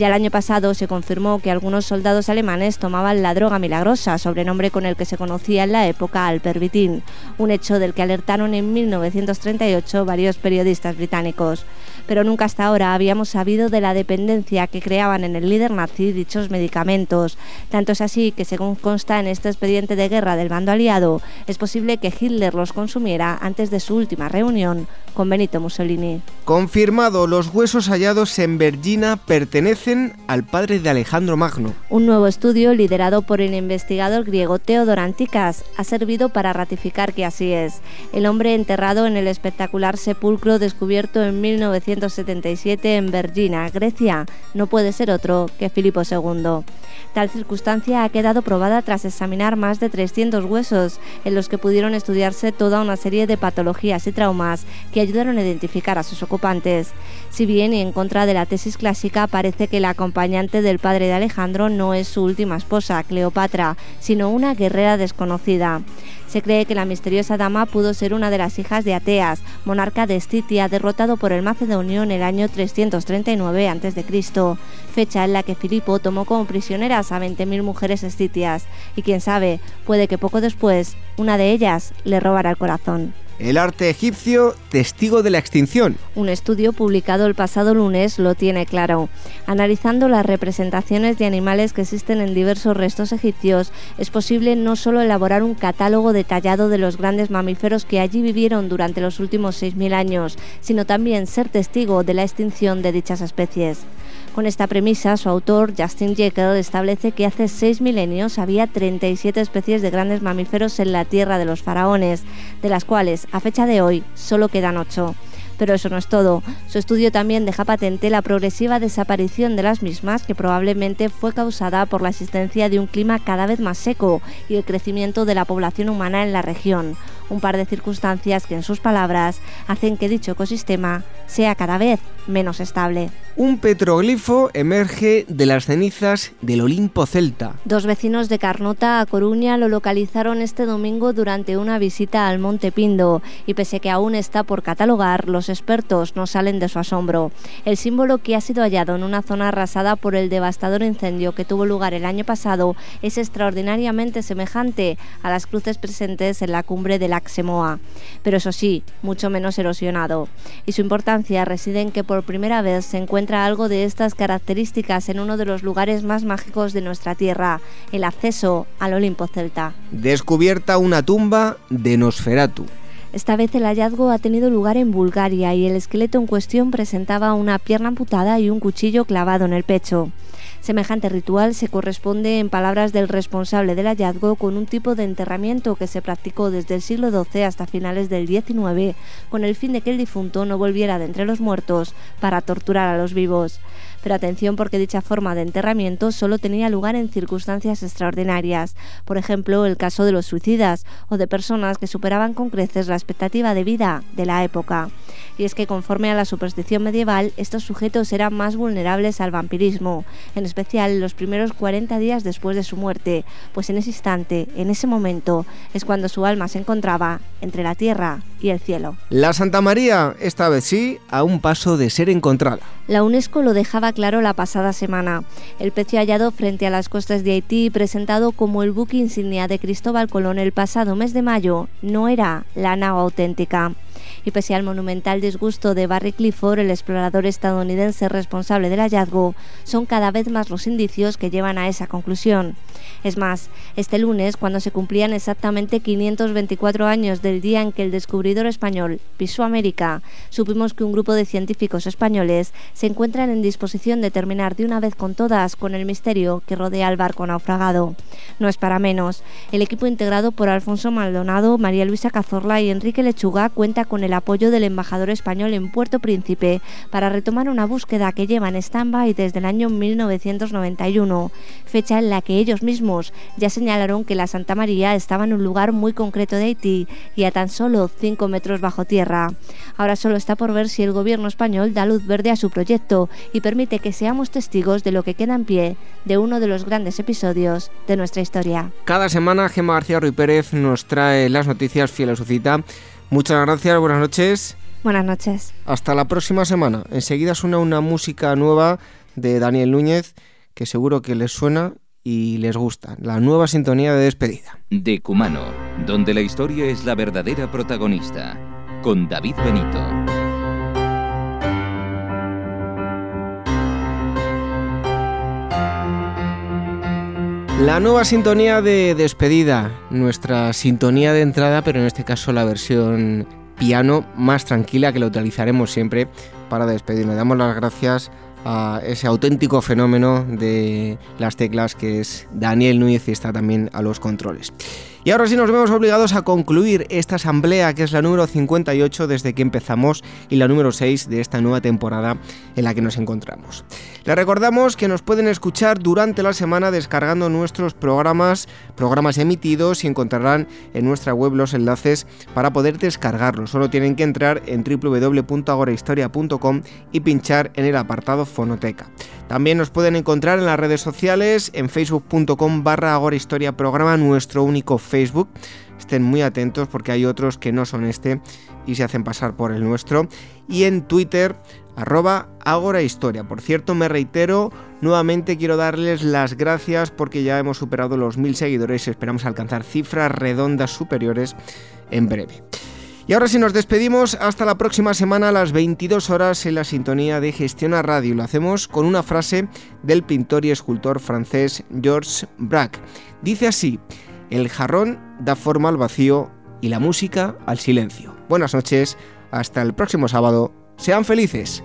[SPEAKER 6] Ya el año pasado se confirmó que algunos soldados alemanes tomaban la droga milagrosa, sobrenombre con el que se conocía en la época al pervitin, un hecho del que alertaron en 1938 varios periodistas británicos. Pero nunca hasta ahora habíamos sabido de la dependencia que creaban en el líder nazi dichos medicamentos. Tanto es así que, según consta en este expediente de guerra del bando aliado, es posible que Hitler los consumiera antes de su última reunión con Benito Mussolini.
[SPEAKER 2] Confirmado, los huesos hallados en Vergina pertenecen al padre de Alejandro Magno.
[SPEAKER 6] Un nuevo estudio liderado por el investigador griego Teodor Antikas ha servido para ratificar que así es. El hombre enterrado en el espectacular sepulcro descubierto en 1977 en Vergina, Grecia, no puede ser otro que Filipo II. Tal circunstancia ha quedado probada tras examinar más de 300 huesos, en los que pudieron estudiarse toda una serie de patologías y traumas que ayudaron a identificar a sus ocupantes. Si bien, y en contra de la tesis clásica, parece que la acompañante del padre de Alejandro no es su última esposa, Cleopatra, sino una guerrera desconocida. Se cree que la misteriosa dama pudo ser una de las hijas de Ateas, monarca de Estitia, derrotado por el Macedonio en el año 339 a.C., fecha en la que Filipo tomó como prisioneras a 20.000 mujeres escitias, y quién sabe, puede que poco después una de ellas le robara el corazón.
[SPEAKER 2] El arte egipcio testigo de la extinción.
[SPEAKER 6] Un estudio publicado el pasado lunes lo tiene claro. Analizando las representaciones de animales que existen en diversos restos egipcios, es posible no solo elaborar un catálogo detallado de los grandes mamíferos que allí vivieron durante los últimos 6.000 años, sino también ser testigo de la extinción de dichas especies. Con esta premisa, su autor, Justin Jekyll, establece que hace seis milenios había 37 especies de grandes mamíferos en la tierra de los faraones, de las cuales, a fecha de hoy, solo quedan ocho. Pero eso no es todo. Su estudio también deja patente la progresiva desaparición de las mismas, que probablemente fue causada por la existencia de un clima cada vez más seco y el crecimiento de la población humana en la región. Un par de circunstancias que, en sus palabras, hacen que dicho ecosistema sea cada vez menos estable.
[SPEAKER 2] Un petroglifo emerge de las cenizas del Olimpo celta.
[SPEAKER 6] Dos vecinos de Carnota a Coruña lo localizaron este domingo durante una visita al Monte Pindo y pese que aún está por catalogar, los expertos no salen de su asombro. El símbolo que ha sido hallado en una zona arrasada por el devastador incendio que tuvo lugar el año pasado es extraordinariamente semejante a las cruces presentes en la cumbre del Axemoa, pero eso sí, mucho menos erosionado. Y su importancia reside en que por primera vez se encuentra algo de estas características en uno de los lugares más mágicos de nuestra tierra, el acceso al Olimpo celta.
[SPEAKER 2] Descubierta una tumba de Nosferatu.
[SPEAKER 6] Esta vez el hallazgo ha tenido lugar en Bulgaria y el esqueleto en cuestión presentaba una pierna amputada y un cuchillo clavado en el pecho. Semejante ritual se corresponde, en palabras del responsable del hallazgo, con un tipo de enterramiento que se practicó desde el siglo XII hasta finales del XIX, con el fin de que el difunto no volviera de entre los muertos para torturar a los vivos. Pero atención porque dicha forma de enterramiento solo tenía lugar en circunstancias extraordinarias, por ejemplo el caso de los suicidas o de personas que superaban con creces la expectativa de vida de la época. Y es que conforme a la superstición medieval, estos sujetos eran más vulnerables al vampirismo, en especial los primeros 40 días después de su muerte, pues en ese instante, en ese momento, es cuando su alma se encontraba entre la tierra y el cielo.
[SPEAKER 2] La Santa María, esta vez sí, a un paso de ser encontrada.
[SPEAKER 6] La UNESCO lo dejaba claro la pasada semana. El pecio hallado frente a las costas de Haití, presentado como el buque insignia de Cristóbal Colón el pasado mes de mayo, no era la nao auténtica y pese al monumental disgusto de Barry Clifford, el explorador estadounidense responsable del hallazgo, son cada vez más los indicios que llevan a esa conclusión. Es más, este lunes, cuando se cumplían exactamente 524 años del día en que el descubridor español pisó América, supimos que un grupo de científicos españoles se encuentran en disposición de terminar de una vez con todas con el misterio que rodea al barco naufragado. No es para menos. El equipo integrado por Alfonso Maldonado, María Luisa Cazorla y Enrique Lechuga cuenta con el apoyo del embajador español en Puerto Príncipe para retomar una búsqueda que lleva en stand-by desde el año 1991, fecha en la que ellos mismos ya señalaron que la Santa María estaba en un lugar muy concreto de Haití y a tan solo 5 metros bajo tierra. Ahora solo está por ver si el gobierno español da luz verde a su proyecto y permite que seamos testigos de lo que queda en pie de uno de los grandes episodios de nuestra historia.
[SPEAKER 2] Cada semana Gemma García Ruiz Pérez nos trae las noticias fiel a su cita. Muchas gracias, buenas noches.
[SPEAKER 6] Buenas noches.
[SPEAKER 2] Hasta la próxima semana. Enseguida suena una música nueva de Daniel Núñez que seguro que les suena y les gusta. La nueva sintonía de despedida.
[SPEAKER 1] Decumano, donde la historia es la verdadera protagonista. Con David Benito.
[SPEAKER 2] La nueva sintonía de despedida, nuestra sintonía de entrada, pero en este caso la versión piano más tranquila que la utilizaremos siempre para despedirnos. Damos las gracias a ese auténtico fenómeno de las teclas que es Daniel Núñez y está también a los controles. Y ahora sí nos vemos obligados a concluir esta asamblea que es la número 58 desde que empezamos y la número 6 de esta nueva temporada en la que nos encontramos. Les recordamos que nos pueden escuchar durante la semana descargando nuestros programas, programas emitidos y encontrarán en nuestra web los enlaces para poder descargarlos. Solo tienen que entrar en www.agorahistoria.com y pinchar en el apartado Fonoteca. También nos pueden encontrar en las redes sociales, en facebook.com barra agorahistoria programa, nuestro único Facebook. Estén muy atentos porque hay otros que no son este y se hacen pasar por el nuestro. Y en Twitter, arroba agorahistoria. Por cierto, me reitero, nuevamente quiero darles las gracias porque ya hemos superado los mil seguidores y esperamos alcanzar cifras redondas superiores en breve. Y ahora sí nos despedimos hasta la próxima semana a las 22 horas en la sintonía de Gestiona Radio. Lo hacemos con una frase del pintor y escultor francés Georges Braque. Dice así, el jarrón da forma al vacío y la música al silencio. Buenas noches, hasta el próximo sábado, sean felices.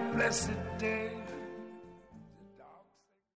[SPEAKER 7] blessed